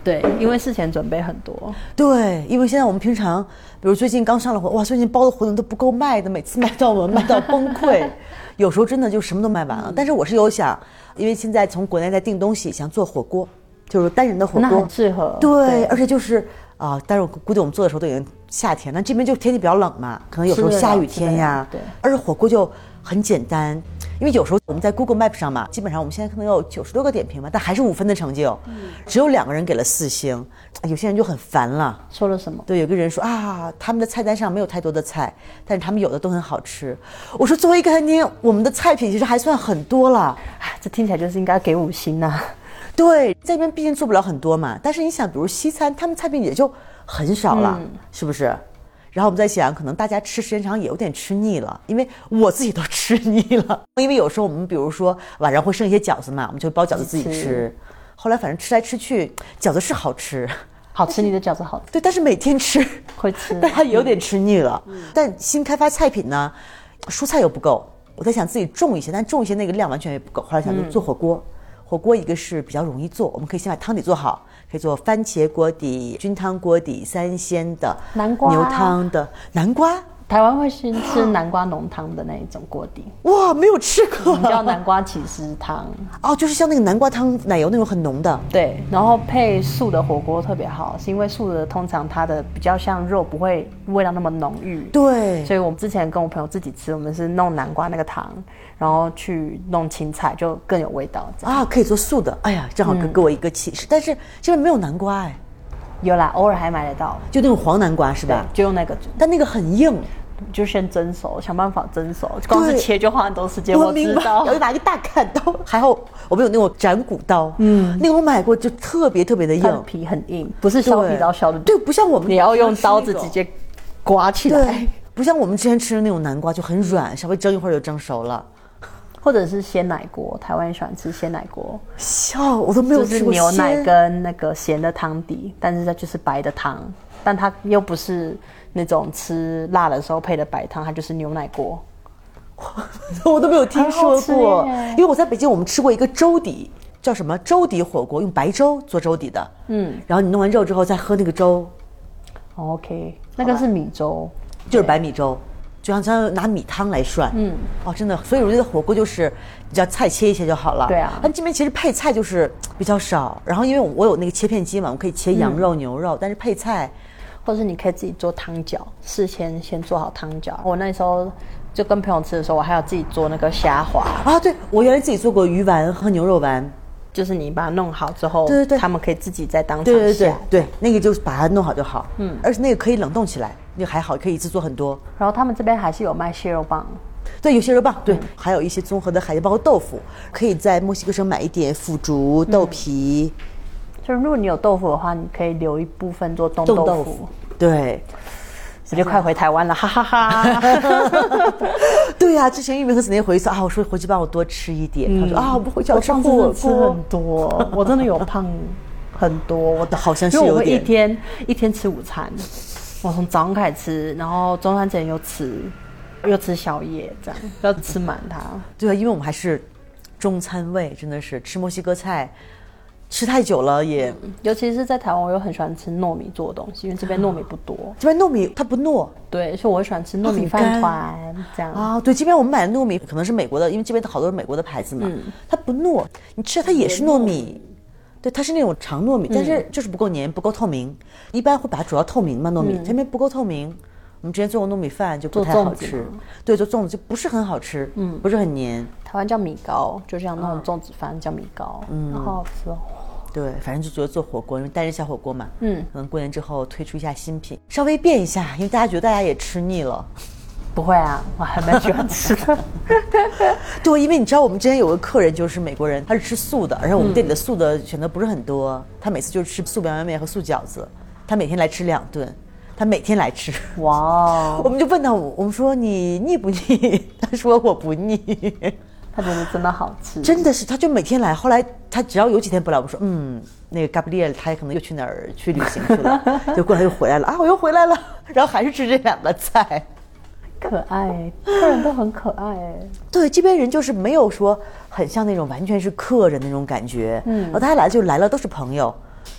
S2: 对，因为事前准备很多。
S1: 对，因为现在我们平常，比如最近刚上了活，哇，最近包的活动都不够卖的，每次卖到我们卖到崩溃，有时候真的就什么都卖完了。但是我是有想，因为现在从国内在订东西，想做火锅，就是单人的火锅
S2: 那很，适合。
S1: 对，而且就是啊，但是我估计我们做的时候都已经夏天，那这边就天气比较冷嘛，可能有时候下雨天呀
S2: 对，
S1: 而且火锅就很简单，因为有时候我们在 Google Map 上嘛，基本上我们现在可能有九十多个点评嘛，但还是五分的成就，
S2: 嗯
S1: 只有两个人给了四星，有些人就很烦了。
S2: 说了什么？
S1: 对，有个人说啊，他们的菜单上没有太多的菜，但是他们有的都很好吃。我说，作为一个餐厅，我们的菜品其实还算很多了。
S2: 哎，这听起来就是应该给五星呐、
S1: 对，在这边毕竟做不了很多嘛。但是你想，比如西餐，他们菜品也就很少了，是不是？然后我们在想，可能大家吃时间长也有点吃腻了，因为我自己都吃腻了。因为有时候我们比如说晚上会剩一些饺子嘛，我们就包饺子自己
S2: 吃
S1: 吃。后来反正吃来吃去，饺子是好吃，
S2: 好吃，你的饺子好吃，
S1: 对，但是每天吃
S2: 会吃
S1: 但它有点吃腻了。但新开发菜品呢，蔬菜又不够，我在想自己种一些，但种一些那个量完全也不够。后来想就做火锅，火锅一个是比较容易做，我们可以先把汤底做好，可以做番茄锅底、菌汤锅底、三鲜的、
S2: 南瓜
S1: 牛汤的南瓜。
S2: 台湾会先吃南瓜浓汤的那一种锅底，
S1: 哇，没有吃过
S2: 叫南瓜起司汤。
S1: 哦，就是像那个南瓜汤奶油那种很浓的。
S2: 对，然后配素的火锅特别好，是因为素的通常它的比较像肉，不会味道那么浓郁。
S1: 对，
S2: 所以我们之前跟我朋友自己吃，我们是弄南瓜那个汤，然后去弄青菜，就更有味道。
S1: 啊，可以做素的。哎呀，正好给给我一个启示。但是这边没有南瓜哎，
S2: 有啦，偶尔还买得到，
S1: 就那种黄南瓜是吧？，
S2: 就用那个。
S1: 但那个很硬，
S2: 就先蒸熟，想办法蒸熟。光是切就花很多时间，我知道
S1: 然。后拿一个大砍刀，还好我们有那种斩骨刀，嗯，那个我买过，就特别特别的硬，
S2: 皮很硬，不是削皮刀削的，
S1: 对，不像我们
S2: 你要用刀子直接刮起来
S1: 对，，不像我们之前吃的那种南瓜就很软，稍微蒸一会儿就蒸熟了。
S2: 或者是鲜奶锅，台湾也喜欢吃鲜奶锅，
S1: 笑，我都没有
S2: 就是牛奶跟那个咸的汤底，但是它就是白的汤，但它又不是那种吃辣的时候配的白汤，它就是牛奶锅。
S1: 我都没有听说过，因为我在北京我们吃过一个粥底，叫什么？粥底火锅，用白粥做粥底的，嗯，然后你弄完肉之后再喝那个粥
S2: ，OK，那个是米粥，
S1: 就是白米粥，就像像拿米汤来涮，嗯，哦，真的，所以我觉得火锅就是你只要菜切一切就好了，
S2: 对啊
S1: 但这边其实配菜就是比较少，然后因为我有那个切片机嘛，我可以切羊肉、牛肉，但是配菜。
S2: 或者是你可以自己做汤饺，事先先做好汤饺。我那时候就跟朋友吃的时候，我还要自己做那个虾滑，
S1: 啊，对，我原来自己做过鱼丸和牛肉丸，
S2: 就是你把它弄好之后，
S1: 对对对
S2: 他们可以自己在当场
S1: 对对对。对，那个就是把它弄好就好，嗯，而且那个可以冷冻起来，那还好，可以一次做很多。
S2: 然后他们这边还是有卖蟹肉棒，
S1: 对，有蟹肉棒，对，还有一些综合的海鲜，包括豆腐，可以在墨西哥城买一点腐竹、豆皮、
S2: 就是如果你有豆腐的话，你可以留一部分做冻
S1: 冻
S2: 豆腐。
S1: 豆腐。对，
S2: 我就快回台湾了，哈哈哈
S1: 对呀、之前玉明和子那回说啊，我说回去帮我多吃一点，他说啊，我不回去要吃
S2: 嗯我上次
S1: 火
S2: 真的吃很。多，我真的有胖很多，我的
S1: 好像是
S2: 因为我会
S1: 有
S2: 一天一天吃午餐，我从早上开始吃，然后中餐前又吃，又吃宵夜，这样要吃满它。
S1: 对啊，因为我们还是中餐味，真的是吃墨西哥菜吃太久了也，
S2: 尤其是在台湾，我又很喜欢吃糯米做的东西，因为这边糯米不多。
S1: 这边糯米它不糯
S2: 对，所以我喜欢吃糯米饭团这样。
S1: 啊。对，这边我们买的糯米可能是美国的，因为这边的好多是美国的牌子嘛，它不糯，你吃它也是糯米。对，它是那种长糯米，但是就是不够黏，不够透明。一般会把它煮到透明嘛，糯米前面不够透明。我们之前做过糯米饭，就不太好吃。对，做粽子就不是很好吃，嗯，不是很黏。
S2: 台湾叫米糕，就像那种粽子饭叫米糕，嗯，好好吃哦。
S1: 对，反正就觉得做火锅，因为单人小火锅嘛，
S2: 嗯
S1: 可能过年之后推出一下新品，稍微变一下，因为大家觉得大家也吃腻了。
S2: 不会啊，我还蛮喜欢吃的。
S1: 对，因为你知道我们之前有个客人就是美国人，他是吃素的，而且我们店里的素的选择不是很多，他每次就是吃素凉面和素饺子，他每天来吃两顿，他每天来吃。
S2: 哇哦，
S1: 我们就问他，我们说你腻不腻？他说我不腻，
S2: 他觉得真的好吃。
S1: 真的是，他就每天来。后来他只要有几天不来，我们说嗯，那个嘎布列他可能又去哪儿去旅行去了，就过来又回来了啊，我又回来了，然后还是吃这两个菜。
S2: 可爱，客人都很可爱。哎。
S1: 对，这边人就是没有说很像那种完全是客人那种感觉，嗯，然后大家来就来了都是朋友，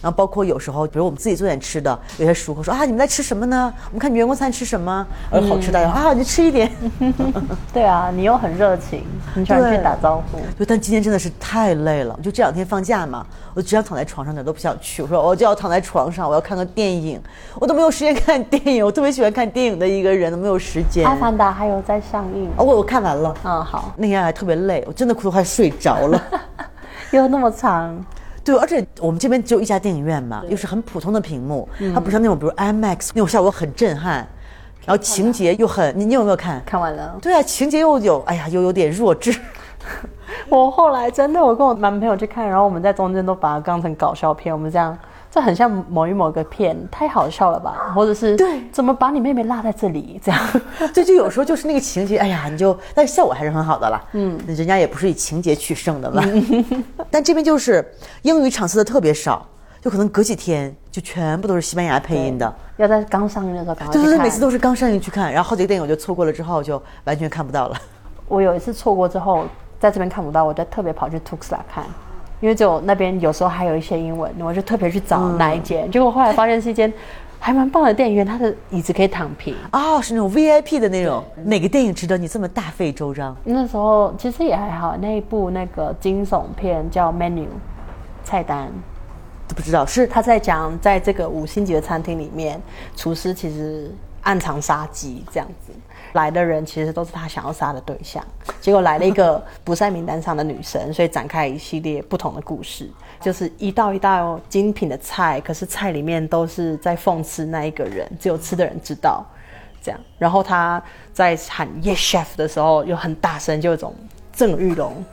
S1: 然后包括有时候，比如我们自己做点吃的，有些熟客说啊，你们在吃什么呢？我们看你员工餐吃什么，然后好吃的、啊，你吃一点。
S2: 对啊，你又很热情，很喜欢去打招呼。
S1: 对，但今天真的是太累了，就这两天放假嘛，我只想躺在床上，哪儿都不想去。我说我就要躺在床上，我要看个电影，我都没有时间看电影。我特别喜欢看电影的一个人，都没有时间。
S2: 《阿凡达》还有在上映。
S1: 哦，我我看完了，
S2: 嗯，好，
S1: 那天还特别累，我真的哭得快睡着了。
S2: 又那么长，
S1: 对，而且我们这边只有一家电影院嘛，又是很普通的屏幕，它不像那种比如 IMAX 那种效果很震撼，然后情节又很，你你有没有看？
S2: 看完了。
S1: 对啊，情节又有，哎呀，又有点弱智。
S2: 我后来真的，我跟我男朋友去看，然后我们在中间都把它当成搞笑片，我们这样，这很像某一某个片，太好笑了吧？或者是
S1: 对
S2: 怎么把你妹妹落在这里这样？
S1: 这，就有时候就是那个情节，哎呀，你就，但是效果还是很好的啦。嗯，人家也不是以情节取胜的嘛。但这边就是英语场次的特别少，就可能隔几天就全部都是西班牙配音的。
S2: 要在刚上映的时候赶快去看。
S1: 对对对，每次都是刚上映去看，然后好几个电影我就错过了之后就完全看不到了。
S2: 我有一次错过之后，在这边看不到，我就特别跑去 Tuxla 看，因为只有那边有时候还有一些英文，我就特别去找哪一间。结果后来发现是一间还蛮棒的电影院，它的椅子可以躺平。
S1: 哦，是那种 VIP 的那种。哪个电影值得你这么大费周章？
S2: 那时候其实也还好，那一部那个惊悚片叫 Menu 菜单，
S1: 都不知道是
S2: 他在讲在这个五星级的餐厅里面，厨师其实暗藏杀机这样子。来的人其实都是他想要杀的对象，结果来了一个 不在名单上的女生，所以展开一系列不同的故事，就是一道一道精品的菜，可是菜里面都是在讽刺那一个人，只有吃的人知道。这样。然后他在喊 Yes Chef 的时候又很大声，就有一种郑玉龙，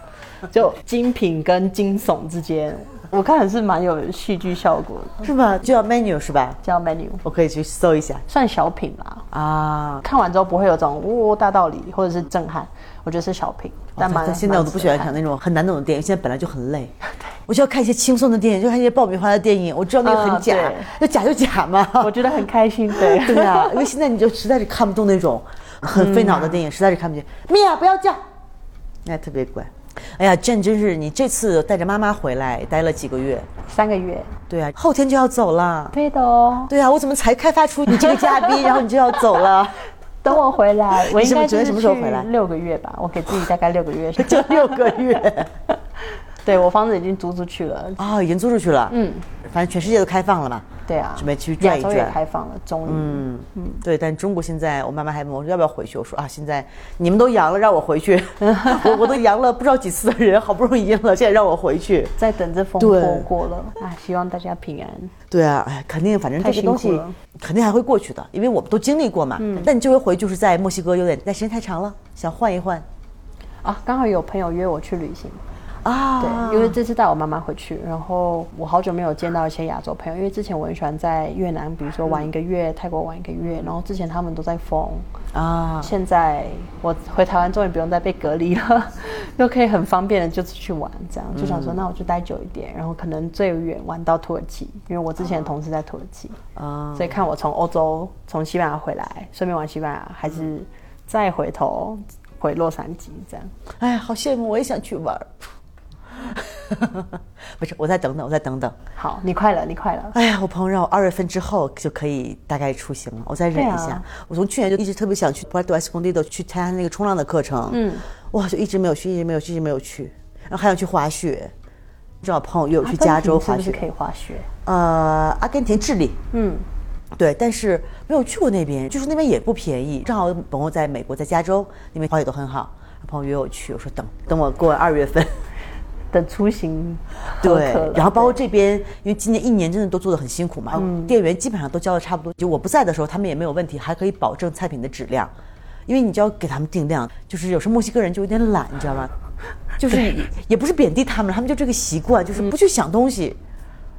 S2: 就精品跟惊悚之间，我看是蛮有戏剧效果的。
S1: 是吧？就叫 menu 是吧？
S2: 叫 menu，
S1: 我可以去搜一下
S2: 算小品吧。
S1: 啊。
S2: 看完之后不会有种哇大道理或者是震撼，我觉得是小品，但蛮。
S1: 但现在我都不喜欢看那种很难懂的电影，现在本来就很累，我就要看一些轻松的电影，就看一些爆米花的电影。我知道那个很假那假就假嘛。
S2: 我觉得很开心，对
S1: 对啊，因为现在你就实在是看不懂那种很费脑的电影，实在是看不见。米娅不要叫，那特别乖。哎呀，朕真是你这次带着妈妈回来待了几个月？
S2: 三个月，
S1: 对啊，后天就要走了。
S2: 对的哦。
S1: 对啊，我怎么才开发出你这个嘉宾，然后你就要走了？
S2: 等我回来，我应该准
S1: 备什么时候回来
S2: 六个月吧，我给自己大概六个月
S1: 就。六个月
S2: 对我房子已经租出去了，
S1: 啊、已经租出去了。
S2: 嗯，
S1: 反正全世界都开放了嘛。
S2: 对啊，
S1: 准备去转
S2: 亚洲也
S1: 一转
S2: 开放了，终于。
S1: 嗯嗯，对，但中国现在，我妈妈还问我说要不要回去，我说啊，现在你们都阳了，让我回去，我我都阳了不知道几次的人，好不容易阴了，现在让我回去。
S2: 在等着风
S1: 对
S2: 波过了啊，希望大家平安。
S1: 对啊，哎，肯定，反正这些东西肯定还会过去的，因为我们都经历过嘛。嗯但你这回回就是在墨西哥有点，但时间太长了，想换一换
S2: 啊，刚好有朋友约我去旅行，
S1: 啊。
S2: 对，因为这次带我妈妈回去，然后我好久没有见到一些亚洲朋友，因为之前我很喜欢在越南，比如说玩一个月，泰国玩一个月，然后之前他们都在疯，
S1: 啊，
S2: 现在我回台湾终于不用再被隔离了，又可以很方便的就出去玩，这样就想说那我就待久一点，然后可能最远玩到土耳其，因为我之前的同事在土耳其，
S1: 啊，
S2: 所以看我从欧洲从西班牙回来，顺便玩西班牙，还是再回头回洛杉矶这样。
S1: 哎，好羡慕，我也想去玩儿。不是，我再等等，我再等等。
S2: 好，你快了，你快了。
S1: 哎呀，我朋友让我二月份之后就可以大概出行了，我再忍一下。
S2: 啊
S1: 我从去年就一直特别想去 Puerto Escondido 去参加那个冲浪的课程，嗯，哇，就一直没有去，一直没有去，一直没有去。然后还想去滑雪，正好朋友约我去加州滑雪，
S2: 可以滑雪？
S1: 呃，阿根廷、智利，
S2: 嗯，
S1: 对，但是没有去过那边，据说那边也不便宜。正好朋友在美国，在加州那边滑雪都很好，朋友约我去，我说等等我过二月份。
S2: 等出行
S1: 对，然后包括这边，因为今年一年真的都做的很辛苦嘛，店员基本上都交的差不多。就我不在的时候，他们也没有问题，还可以保证菜品的质量，因为你就要给他们定量。就是有时候墨西哥人就有点懒，你知道吗？就是也也不是贬低他们，他们就这个习惯，就是不去想东西，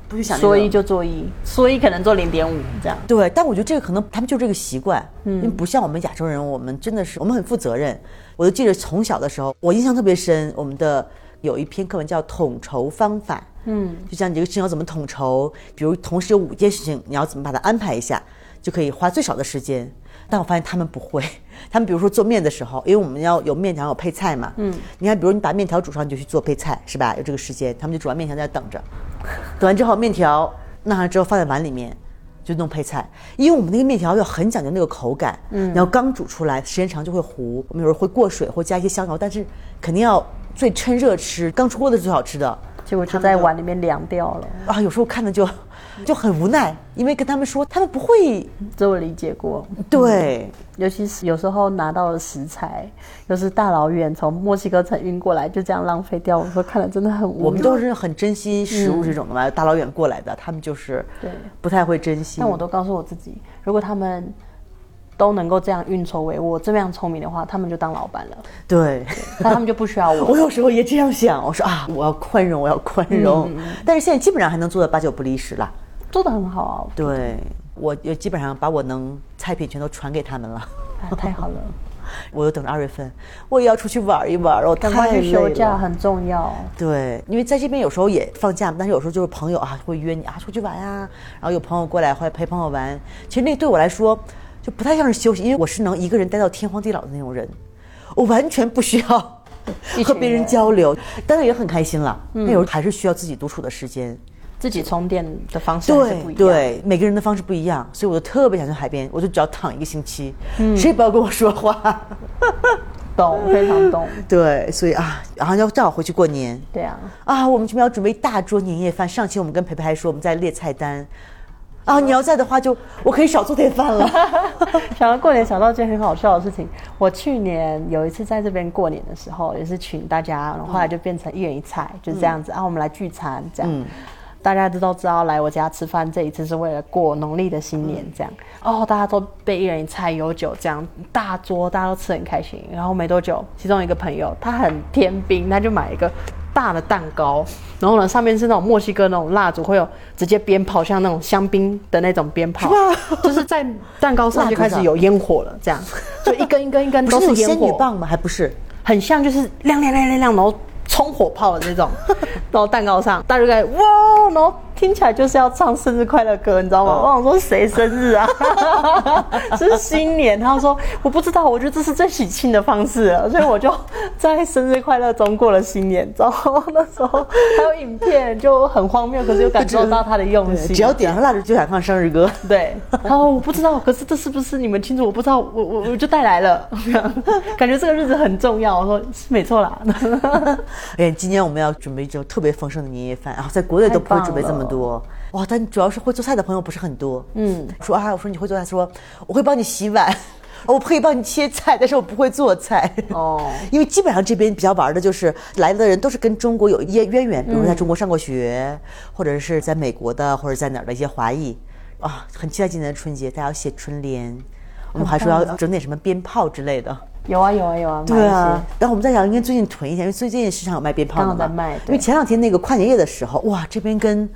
S1: 不去想、那个。
S2: 说一就做一，说一可能做零点五这样。
S1: 对，但我觉得这个可能他们就这个习惯，因为不像我们亚洲人，我们真的是我们很负责任。我就记得从小的时候，我印象特别深，我们的有一篇课文叫统筹方法，嗯，就像你这个事情要怎么统筹，比如同时有五件事情，你要怎么把它安排一下，就可以花最少的时间。但我发现他们不会，他们比如说做面的时候，因为我们要有面条有配菜嘛，嗯，你看，比如你把面条煮上，你就去做配菜，是吧？有这个时间，他们就煮完面条在那等着，等完之后面条弄上之后放在碗里面，就弄配菜。因为我们那个面条要很讲究那个口感，嗯，然后刚煮出来时间长就会糊，我们有时候会过水或加一些香油，但是肯定要最趁热吃，刚出锅的是最好吃的。
S2: 结果就在碗里面凉掉了，
S1: 啊，有时候看的就就很无奈，因为跟他们说他们不会，
S2: 这我理解过。
S1: 对，
S2: 尤其是有时候拿到了食材，又是大老远从墨西哥城运过来，就这样浪费掉，我说看了真的很无语。
S1: 我们都是很珍惜食物这种的嘛，大老远过来的，他们就是
S2: 对
S1: 不太会珍惜。
S2: 但我都告诉我自己，如果他们都能够这样运筹帷幄，这样聪明的话，他们就当老板了，
S1: 对。
S2: 那他们就不需要我。
S1: 我有时候也这样想，我说啊，我要宽容，我要宽容。但是现在基本上还能做到八九不离十了。
S2: 做的很好啊，
S1: 对，我也基本上把我能菜品全都传给他们了。
S2: 啊太好了，
S1: 我又等着二月份，我也要出去玩一玩，我
S2: 赶快
S1: 太
S2: 去休。假很重要。
S1: 对，因为在这边有时候也放假，但是有时候就是朋友啊会约你啊出去玩啊，然后有朋友过来或者陪朋友玩。其实那对我来说就不太像是休息，因为我是能一个人待到天荒地老的那种人，我完全不需要和别人
S2: 人
S1: 交流，当然也很开心了。那有时候还是需要自己独处的时间。
S2: 自己充电的方式是不一样。，
S1: 对对，每个人的方式不一样，所以我就特别想去海边，我就只要躺一个星期，谁也不要跟我说话。
S2: 懂，非常懂。
S1: 对，所以啊，然后要正好回去过年
S2: 对啊，
S1: 啊，我们这边要准备一大桌年夜饭。上期我们跟培培还说我们在列菜单，啊，你要在的话就我可以少做点饭了。
S2: 想到过年，想到一件很好笑的事情。我去年有一次在这边过年的时候，也是请大家，然后后来就变成一人一菜，就是这样子、啊，我们来聚餐这样。大家都知道来我家吃饭，这一次是为了过农历的新年，这样。哦，大家都备一人一菜有酒，这样大桌大家都吃很开心。然后没多久，其中一个朋友他很天兵，他就买一个大的蛋糕，然后呢上面是那种墨西哥那种蜡烛，会有直接鞭炮，像那种香槟的那种鞭炮，就是在蛋糕上就开始有烟火了，这样就一根一根一根都
S1: 不是
S2: 烟火
S1: 仙女，棒吗？还不是？
S2: 很像就是亮亮亮亮亮，然后冲火炮的那种，然后蛋糕上大家就在哇，然后听起来就是要唱生日快乐歌，你知道吗？我想说谁生日啊？这 是新年，他说我不知道，我觉得这是最喜庆的方式了，所以我就在生日快乐中过了新年。然后那时候还有影片，就很荒谬，可是又感受到他的用心。
S1: 只要点上蜡烛就想唱生日歌。
S2: 对，然后我不知道，可是这是不是你们清楚？我不知道，我我我就带来了，感觉这个日子很重要。我说是没错啦，
S1: 哎，今年我们要准备一种特别丰盛的年夜饭，然后在国内都不会准备这么多。哇，但主要是会做菜的朋友不是很多。嗯，说啊，我说你会做菜，说我会帮你洗碗，我可以帮你切菜，但是我不会做菜。
S2: 哦，
S1: 因为基本上这边比较玩的就是来的人都是跟中国有一些渊源，比如说在中国上过学，或者是在美国的，或者在哪儿的一些华裔。啊，很期待今年的春节，大家要写春联，我们还说要整点什么鞭炮之类的。
S2: 有啊有啊有啊，
S1: 对啊，然后我们在想，应该最近囤一下，因为最近市场有卖鞭炮的嘛。
S2: 在卖
S1: 因为前两天那个跨年夜的时候，哇，这边跟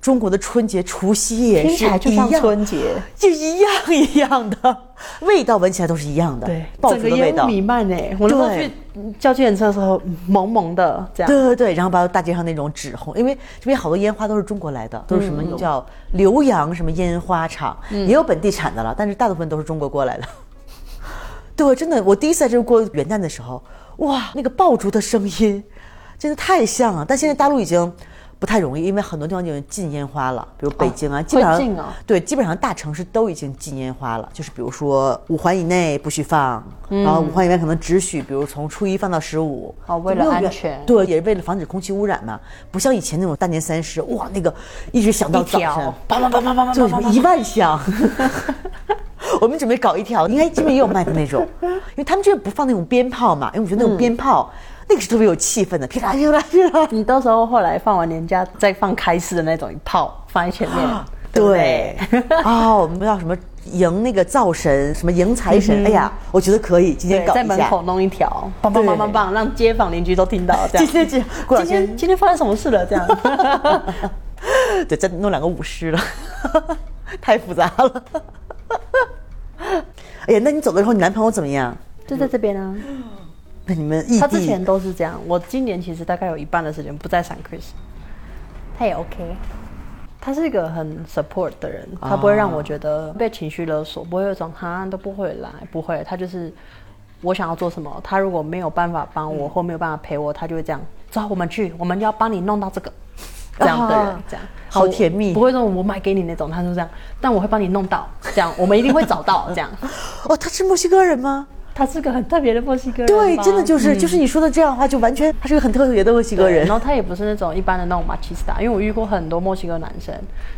S1: 中国的春节除夕夜是一样，
S2: 春节，
S1: 就一样一样的，味道闻起来都是一样的，
S2: 对爆
S1: 竹的味道。
S2: 弥漫哎！我那时候
S1: 对
S2: 去叫计程车的时候，萌萌的这样。
S1: 对对对，然后把大街上那种纸红，因为这边好多烟花都是中国来的，都是什么
S2: 嗯
S1: 叫浏阳什么烟花厂，也有本地产的了，但是大部分都是中国过来的。对真的我第一次在这过元旦的时候哇那个爆竹的声音 真的太像了但现在大陆已经不太容易因为很多地方已经禁烟花了比如北京啊基本上对基本上大城市都已经禁烟花了就是比如说五环以内不许放然后五环以外可能只许比如从初一放到十五
S2: 哦为了安全。
S1: 对也是为了防止空气污染嘛不像以前那种大年三十哇那个一直响到跳
S2: 叭叭叭叭叭
S1: 一万响。我们准备搞一条，应该这边也有卖的那种，因为他们这边不放那种鞭炮嘛，因为我觉得那种鞭炮、那个是特别有气氛的，噼啦噼啦噼啦。
S2: 你到时候后来放完年假再放开市的那种一炮放在前面，对？
S1: 啊，我们叫什么迎那个灶神，什么迎财神，哎呀，我觉得可以，今天，搞。
S2: 在门口弄一条，棒棒棒棒棒，让街坊邻居都听到。这样，
S1: 今天
S2: 今
S1: 天
S2: 天今天发生什么事了？这样，
S1: 对，再弄两个舞狮了，太复杂了。哎呀，那你走了以后，你男朋友怎么样？
S2: 就在这边啊。
S1: 那你们异地？
S2: 他之前都是这样，我今年其实大概有一半的时间不在闪 Chris，他也 OK。他是一个很 support 的人，他不会让我觉得被情绪勒索，不会有一种他都不会来，不会。他就是我想要做什么，他如果没有办法帮我或没有办法陪我，他就会这样，走，我们去，我们要帮你弄到这个。这样的人
S1: 啊，
S2: 这样
S1: 好甜蜜
S2: 不会说我买给你那种，他是这样，但我会帮你弄到，这样我们一定会找到，这样。
S1: 哦，他是墨西哥人吗？
S2: 他是个很特别的墨西哥人吧，
S1: 对，真的就是、
S2: 嗯
S1: 就是你说的这样的话，就完全他是个很特别的墨西哥人
S2: 然。后他也不是那种一般的那种马奇斯达，因为我遇过很多墨西哥男生，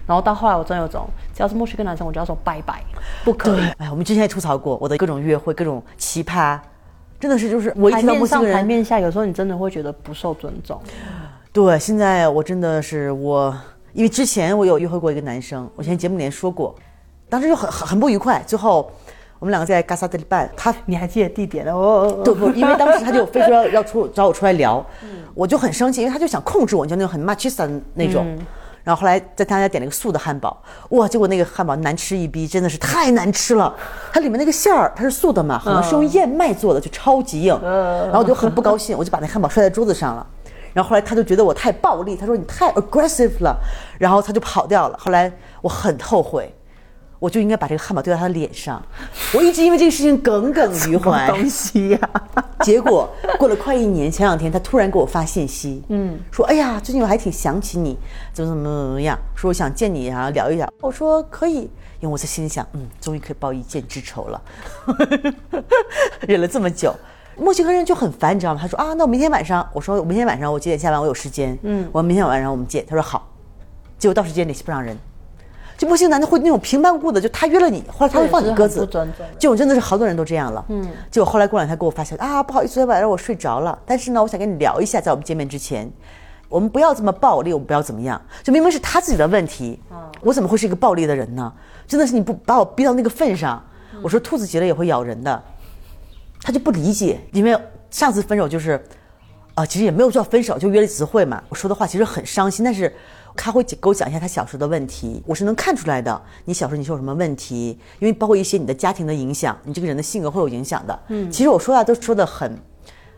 S2: 然后到后来我真有种，只要是墨西哥男生，我就要说拜拜，不可以。
S1: 哎，我们之前也吐槽过我的各种约会，各种奇葩，真的是就是我一到墨
S2: 面上
S1: 西哥人，
S2: 台面下，有时候你真的会觉得不受尊重。
S1: 对，现在我真的是我，因为之前我有约会过一个男生，我以前节目里面说过，当时就很很很不愉快，最后我们两个在嘎萨德里办，他
S2: 你还记得地点哦？
S1: 对不？因为当时他就 非说要要出找我出来聊，我就很生气，因为他就想控制我，就那种很 machista 的那种。然后后来在他家点了一个素的汉堡，哇！结果那个汉堡难吃一逼，真的是太难吃了。它里面那个馅儿它是素的嘛，好像是用燕麦做的，就超级硬。然后我就很不高兴，我就把那汉堡摔在桌子上了。然后后来他就觉得我太暴力，他说你太 aggressive 了，然后他就跑掉了。后来我很后悔。我就应该把这个汉堡丢在他的脸上，我一直因为这个事情耿耿于怀。
S2: 东西呀、
S1: 结果过了快一年，前两天他突然给我发信息，嗯，说哎呀，最近我还挺想起你，怎么怎么怎么样，说我想见你啊，聊一聊。我说可以，因为我在心里想，嗯，终于可以报一箭之仇了，忍了这么久。墨西哥人就很烦，你知道吗？他说啊，那我明天晚上，我说我明天晚上我几点下班？我有时间，嗯，我明天晚上我们见。他说好，结果到时间联系不上人。就墨西哥男的会那种平白无故的，就他约了你，后来他会放你鸽子，
S2: 对是很不尊重的
S1: 这种真的是好多人都这样了。嗯，结果后来过两天给我发消息啊，不好意思，昨天晚上我睡着了，但是呢，我想跟你聊一下，在我们见面之前，我们不要这么暴力，我们不要怎么样，就明明是他自己的问题，我怎么会是一个暴力的人呢？真的是你不把我逼到那个份上，我说兔子急了也会咬人的，他就不理解，因为上次分手就是，啊、其实也没有叫分手，就约了几次会嘛。我说的话其实很伤心，但是他会给我讲一下他小时候的问题，我是能看出来的。你小时候你是有什么问题？因为包括一些你的家庭的影响，你这个人的性格会有影响的。嗯，其实我说话都说的很，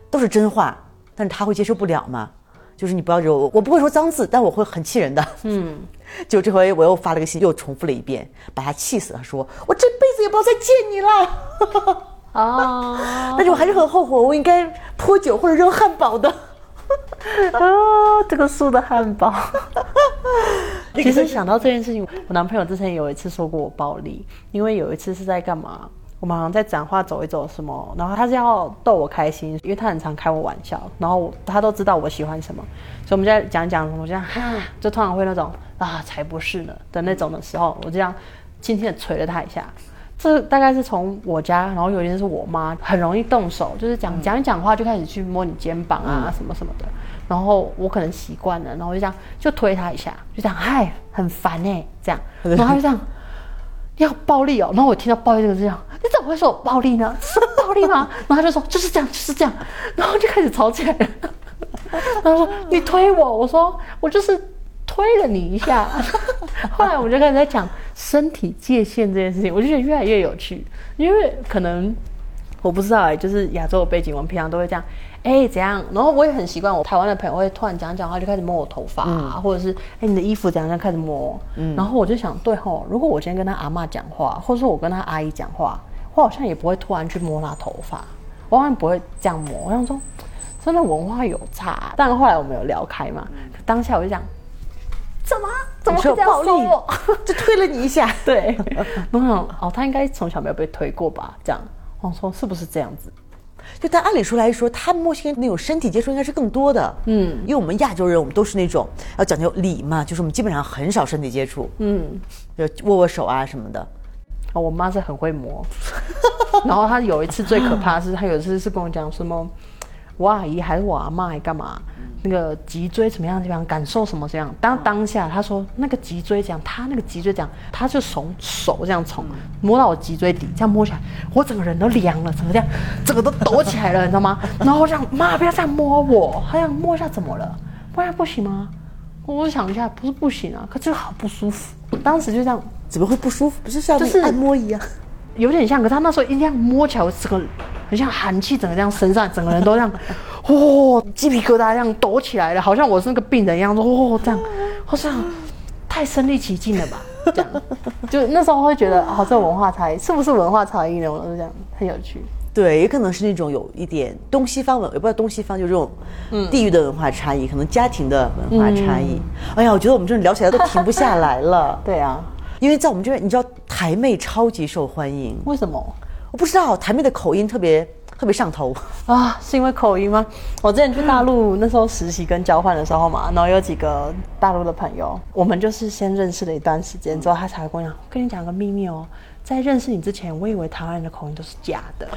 S1: 都是真话，但是他会接受不了嘛。就是你不要惹我，我不会说脏字，但我会很气人的。嗯，就这回我又发了个信，又重复了一遍，把他气死了，说我这辈子也不要再见你了。
S2: 哦，
S1: 但是我还是很后悔，我应该泼酒或者扔汉堡的。
S2: 啊，这个素的汉堡。其实想到这件事情，我男朋友之前有一次说过我暴力，因为有一次是在干嘛？我们好像在讲话走一走什么，然后他是要逗我开心，因为他很常开我玩笑，然后他都知道我喜欢什么，所以我们在讲讲我这样哈，就通常会那种啊才不是呢的那种的时候，我这样轻轻的捶了他一下。这大概是从我家，然后有一天是我妈很容易动手，就是讲讲一讲话就开始去摸你肩膀啊什么什么的，然后我可能习惯了，然后我就这样就推他一下，就这样嗨很烦哎、这样，然后他就这样要暴力哦，然后我听到暴力这个字，这样你怎么会说我暴力呢？是暴力吗？然后他就说就是这样就是这样，然后就开始吵起来了。然后说你推我，我说我就是推了你一下。后来我们就开始在讲身体界限这件事情，我就觉得越来越有趣，因为可能我不知道哎、就是亚洲的背景，我们平常都会这样，哎、怎样？然后我也很习惯，我台湾的朋友会突然讲讲话就开始摸我头发、啊，或者是哎、你的衣服怎样，这样开始摸。然后我就想，对吼，如果我今天跟他阿妈讲话，或者说我跟他阿姨讲话，我好像也不会突然去摸他头发，我好像不会这样摸。我想说，真的文化有差。但后来我们有聊开嘛，可当下我就讲，怎么怎么会这样
S1: 暴力
S2: 说我？，
S1: 就推了你一下。
S2: 对，我想哦，他应该从小没有被推过吧？这样，我说是不是这样子？
S1: 就但按理说来说，他们墨西哥那种身体接触应该是更多的。嗯，因为我们亚洲人，我们都是那种要讲究礼嘛，就是我们基本上很少身体接触，
S2: 嗯，
S1: 就握握手啊什么的。
S2: 哦，我妈是很会磨，然后她有一次最可怕的是，她有一次是跟我讲什么，我阿姨还是我阿妈还干嘛，那个脊椎怎么样怎么样，感受什么这样。当当下他说那个脊椎这样，她那个脊椎这样，她就从手这样从摸到我脊椎底，这样摸起来，我整个人都凉了，整个这样，整个都抖起来了，你知道吗？然后我这样妈不要这样摸我，她这样摸一下怎么了？摸一下不行吗？我想一下，不是不行啊，可这个好不舒服。当时就这样
S1: 怎么会不舒服？不是像
S2: 就是
S1: 按摩一样？
S2: 有点像，可是他那时候一这样摸起来，我整个很像寒气，整个这样身上整个人都这样，哦，鸡皮疙瘩这样抖起来了，好像我是那个病人一样，哦，这样，好像太身临其境了吧？这样，就那时候会觉得，哦，这文化差异是不是文化差异呢？我就这样很有趣。
S1: 对，也可能是那种有一点东西方文，也不知道东西方，就这种地域的文化差异，可能家庭的文化差异。哎呀，我觉得我们这聊起来都停不下来了。
S2: 对啊，
S1: 因为在我们这边，你知道台妹超级受欢迎，
S2: 为什么？
S1: 我不知道台妹的口音特别特别上头。
S2: 啊，是因为口音吗？我之前去大陆那时候实习跟交换的时候嘛，然后有几个大陆的朋友，我们就是先认识了一段时间之后，他才会跟我讲，跟你讲个秘密哦，在认识你之前，我以为台湾人的口音都是假的。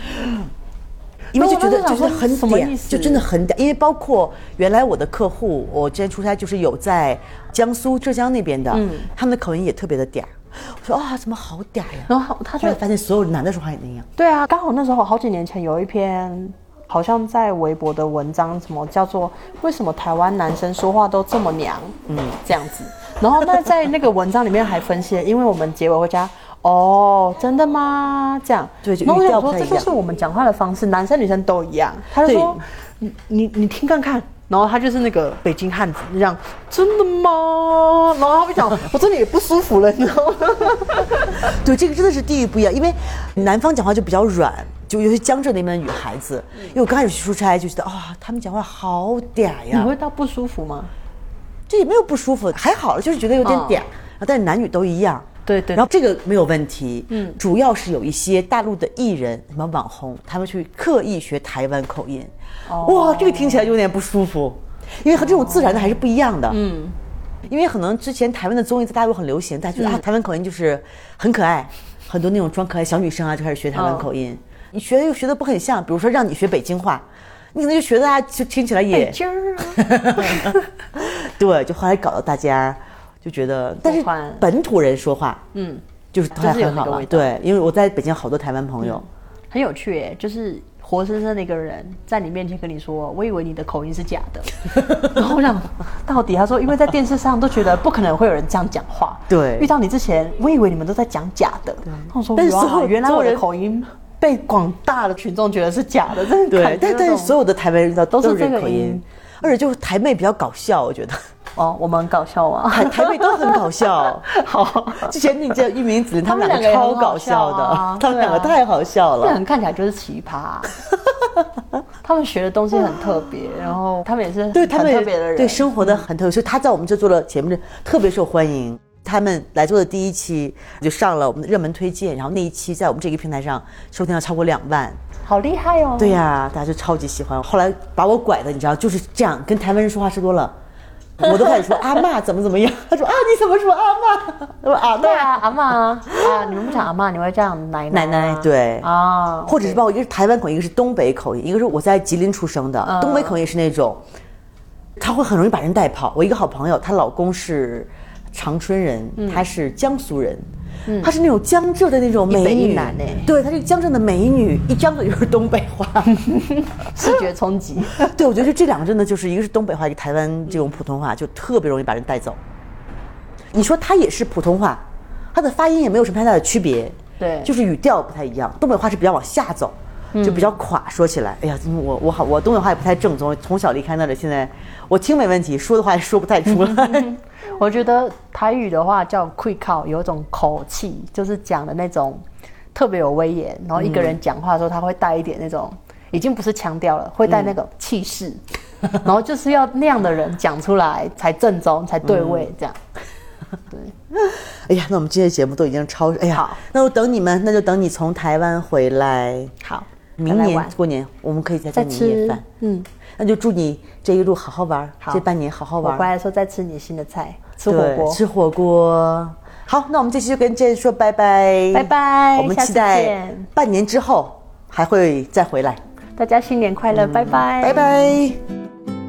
S1: 因为就觉得
S2: 就
S1: 是很嗲，就真的很嗲。因为包括原来我的客户，我之前出差就是有在江苏、浙江那边的，他们的口音也特别的嗲。我说啊，怎么好嗲呀？
S2: 然后他就
S1: 发现所有男的说话也那样。
S2: 对啊，刚好那时候好几年前有一篇，好像在微博的文章，什么叫做“为什么台湾男生说话都这么娘”，嗯，这样子。然后那在那个文章里面还分析了，因为我们结尾会加“哦，真的吗？”这样，
S1: 对就
S2: 然后我
S1: 语
S2: 想说这就
S1: 调不太一样
S2: 是我们讲话的方式，男生女生都一样。他就说：“你你你听看看。”然后他就是那个北京汉子，这样真的吗？然后他就讲，我真的也不舒服了，你知道吗？
S1: 对，这个真的是地域不一样，因为南方讲话就比较软，就尤其江浙那边的女孩子。因为我刚开始去出差就觉得啊、他们讲话好嗲呀
S2: 你
S1: 呀，
S2: 会到不舒服吗？
S1: 这也没有不舒服，还好了，就是觉得有点
S2: 嗯
S1: 嗲。但是男女都一样。
S2: 对对
S1: 然后这个没有问题，
S2: 嗯。
S1: 嗯，主要是有一些大陆的艺人，什么网红，他们去刻意学台湾口音，
S2: 哦。
S1: 哇，这个听起来有点不舒服，因为和这种自然的还是不一样的，嗯，因为可能之前台湾的综艺在大陆很流行，大家觉得、啊，台湾口音就是很可爱，很多那种装可爱小女生啊就开始学台湾
S2: 哦
S1: 口音，你学的又学的不很像，比如说让你学北京话，你可能就学的啊，就听起来也 对，就后来搞得大家就觉得，但是本土人说话
S2: 嗯，
S1: 就是都还很好了。对，因为我在北京好多台湾朋友，
S2: 很有趣耶，就是活生生的一个人在你面前跟你说，我以为你的口音是假的，然后我想到底他说，因为在电视上都觉得不可能会有人这样讲话，
S1: 对。
S2: 遇到你之前，我以为你们都在讲假的，
S1: 但是
S2: 原来我的口音被广大的群众觉得是假的，真的
S1: 对，
S2: 感觉
S1: 但但是所有的台湾人都
S2: 都是
S1: 是
S2: 这个
S1: 口音，而且就是台妹比较搞笑，我觉得
S2: 哦，我们很搞笑啊，
S1: 台台北都很搞笑。
S2: 好，
S1: 之前你叫玉明子，他们两
S2: 个
S1: 超搞
S2: 笑
S1: 笑的
S2: 啊，
S1: 他们两个太好笑了。
S2: 看起来就是奇葩。他们学的东西很特别，然后他们也是很
S1: 对他们
S2: 特别的人，嗯
S1: 对生活的很特别，所以他在我们这做的节目里特别受欢迎。他们来做的第一期就上了我们的热门推荐，然后那一期在我们这个平台上收听量超过两万。
S2: 好厉害哦。
S1: 对呀、大家就超级喜欢。后来把我拐的，你知道，就是这样，跟台湾人说话说多了，我都开始说阿嬷怎么怎么样。他说啊，你怎么说阿嬷？我说阿嬷。
S2: 对啊，阿妈啊，啊你们不讲阿妈，你会叫奶奶
S1: 奶奶对
S2: 啊，
S1: 或者是包括一个是台湾口音，一个是东北口音，一个是我在吉林出生的，
S2: 嗯
S1: 东北口音是那种，他会很容易把人带跑。我一个好朋友，她老公是长春人，
S2: 嗯
S1: 她是江苏人。她是那种江浙的那种美女，对，她是江浙的美女，一张嘴就是东北话。
S2: 视觉冲击。
S1: 对，我觉得这两个真的就是一个是东北话，一个台湾这种普通话，就特别容易把人带走。你说她也是普通话，她的发音也没有什么太大的区别，
S2: 对
S1: 就是语调不太一样。东北话是比较往下走，就比较垮，说起来，哎呀，我我好，我东北话也不太正宗，从小离开那里，现在我听没问题，说的话也说不太出来。
S2: 我觉得台语的话叫 quick call，有一种口气，就是讲的那种特别有威严，然后一个人讲话的时候，他会带一点那种，已经不是腔调了，会带那个气势，然后就是要那样的人讲出来才正宗，才对味，这样。对。
S1: 哎呀，那我们今天的节目都已经超，哎呀
S2: 好，
S1: 那我等你们，那就等你从台湾回来，
S2: 好，
S1: 明年过年我们可以再做
S2: 再
S1: 年夜
S2: 吃
S1: 饭。，
S2: 嗯，
S1: 那就祝你这一路好好玩，
S2: 好
S1: 这半年好好玩。
S2: 我回来的时候再吃你新的菜，吃火
S1: 对
S2: 锅。
S1: 吃火锅。好，那我们这期就跟 Jane 说拜拜，
S2: 拜拜
S1: 我们期待半年之后还会再回来，
S2: 大家新年快乐，拜拜，
S1: 拜拜。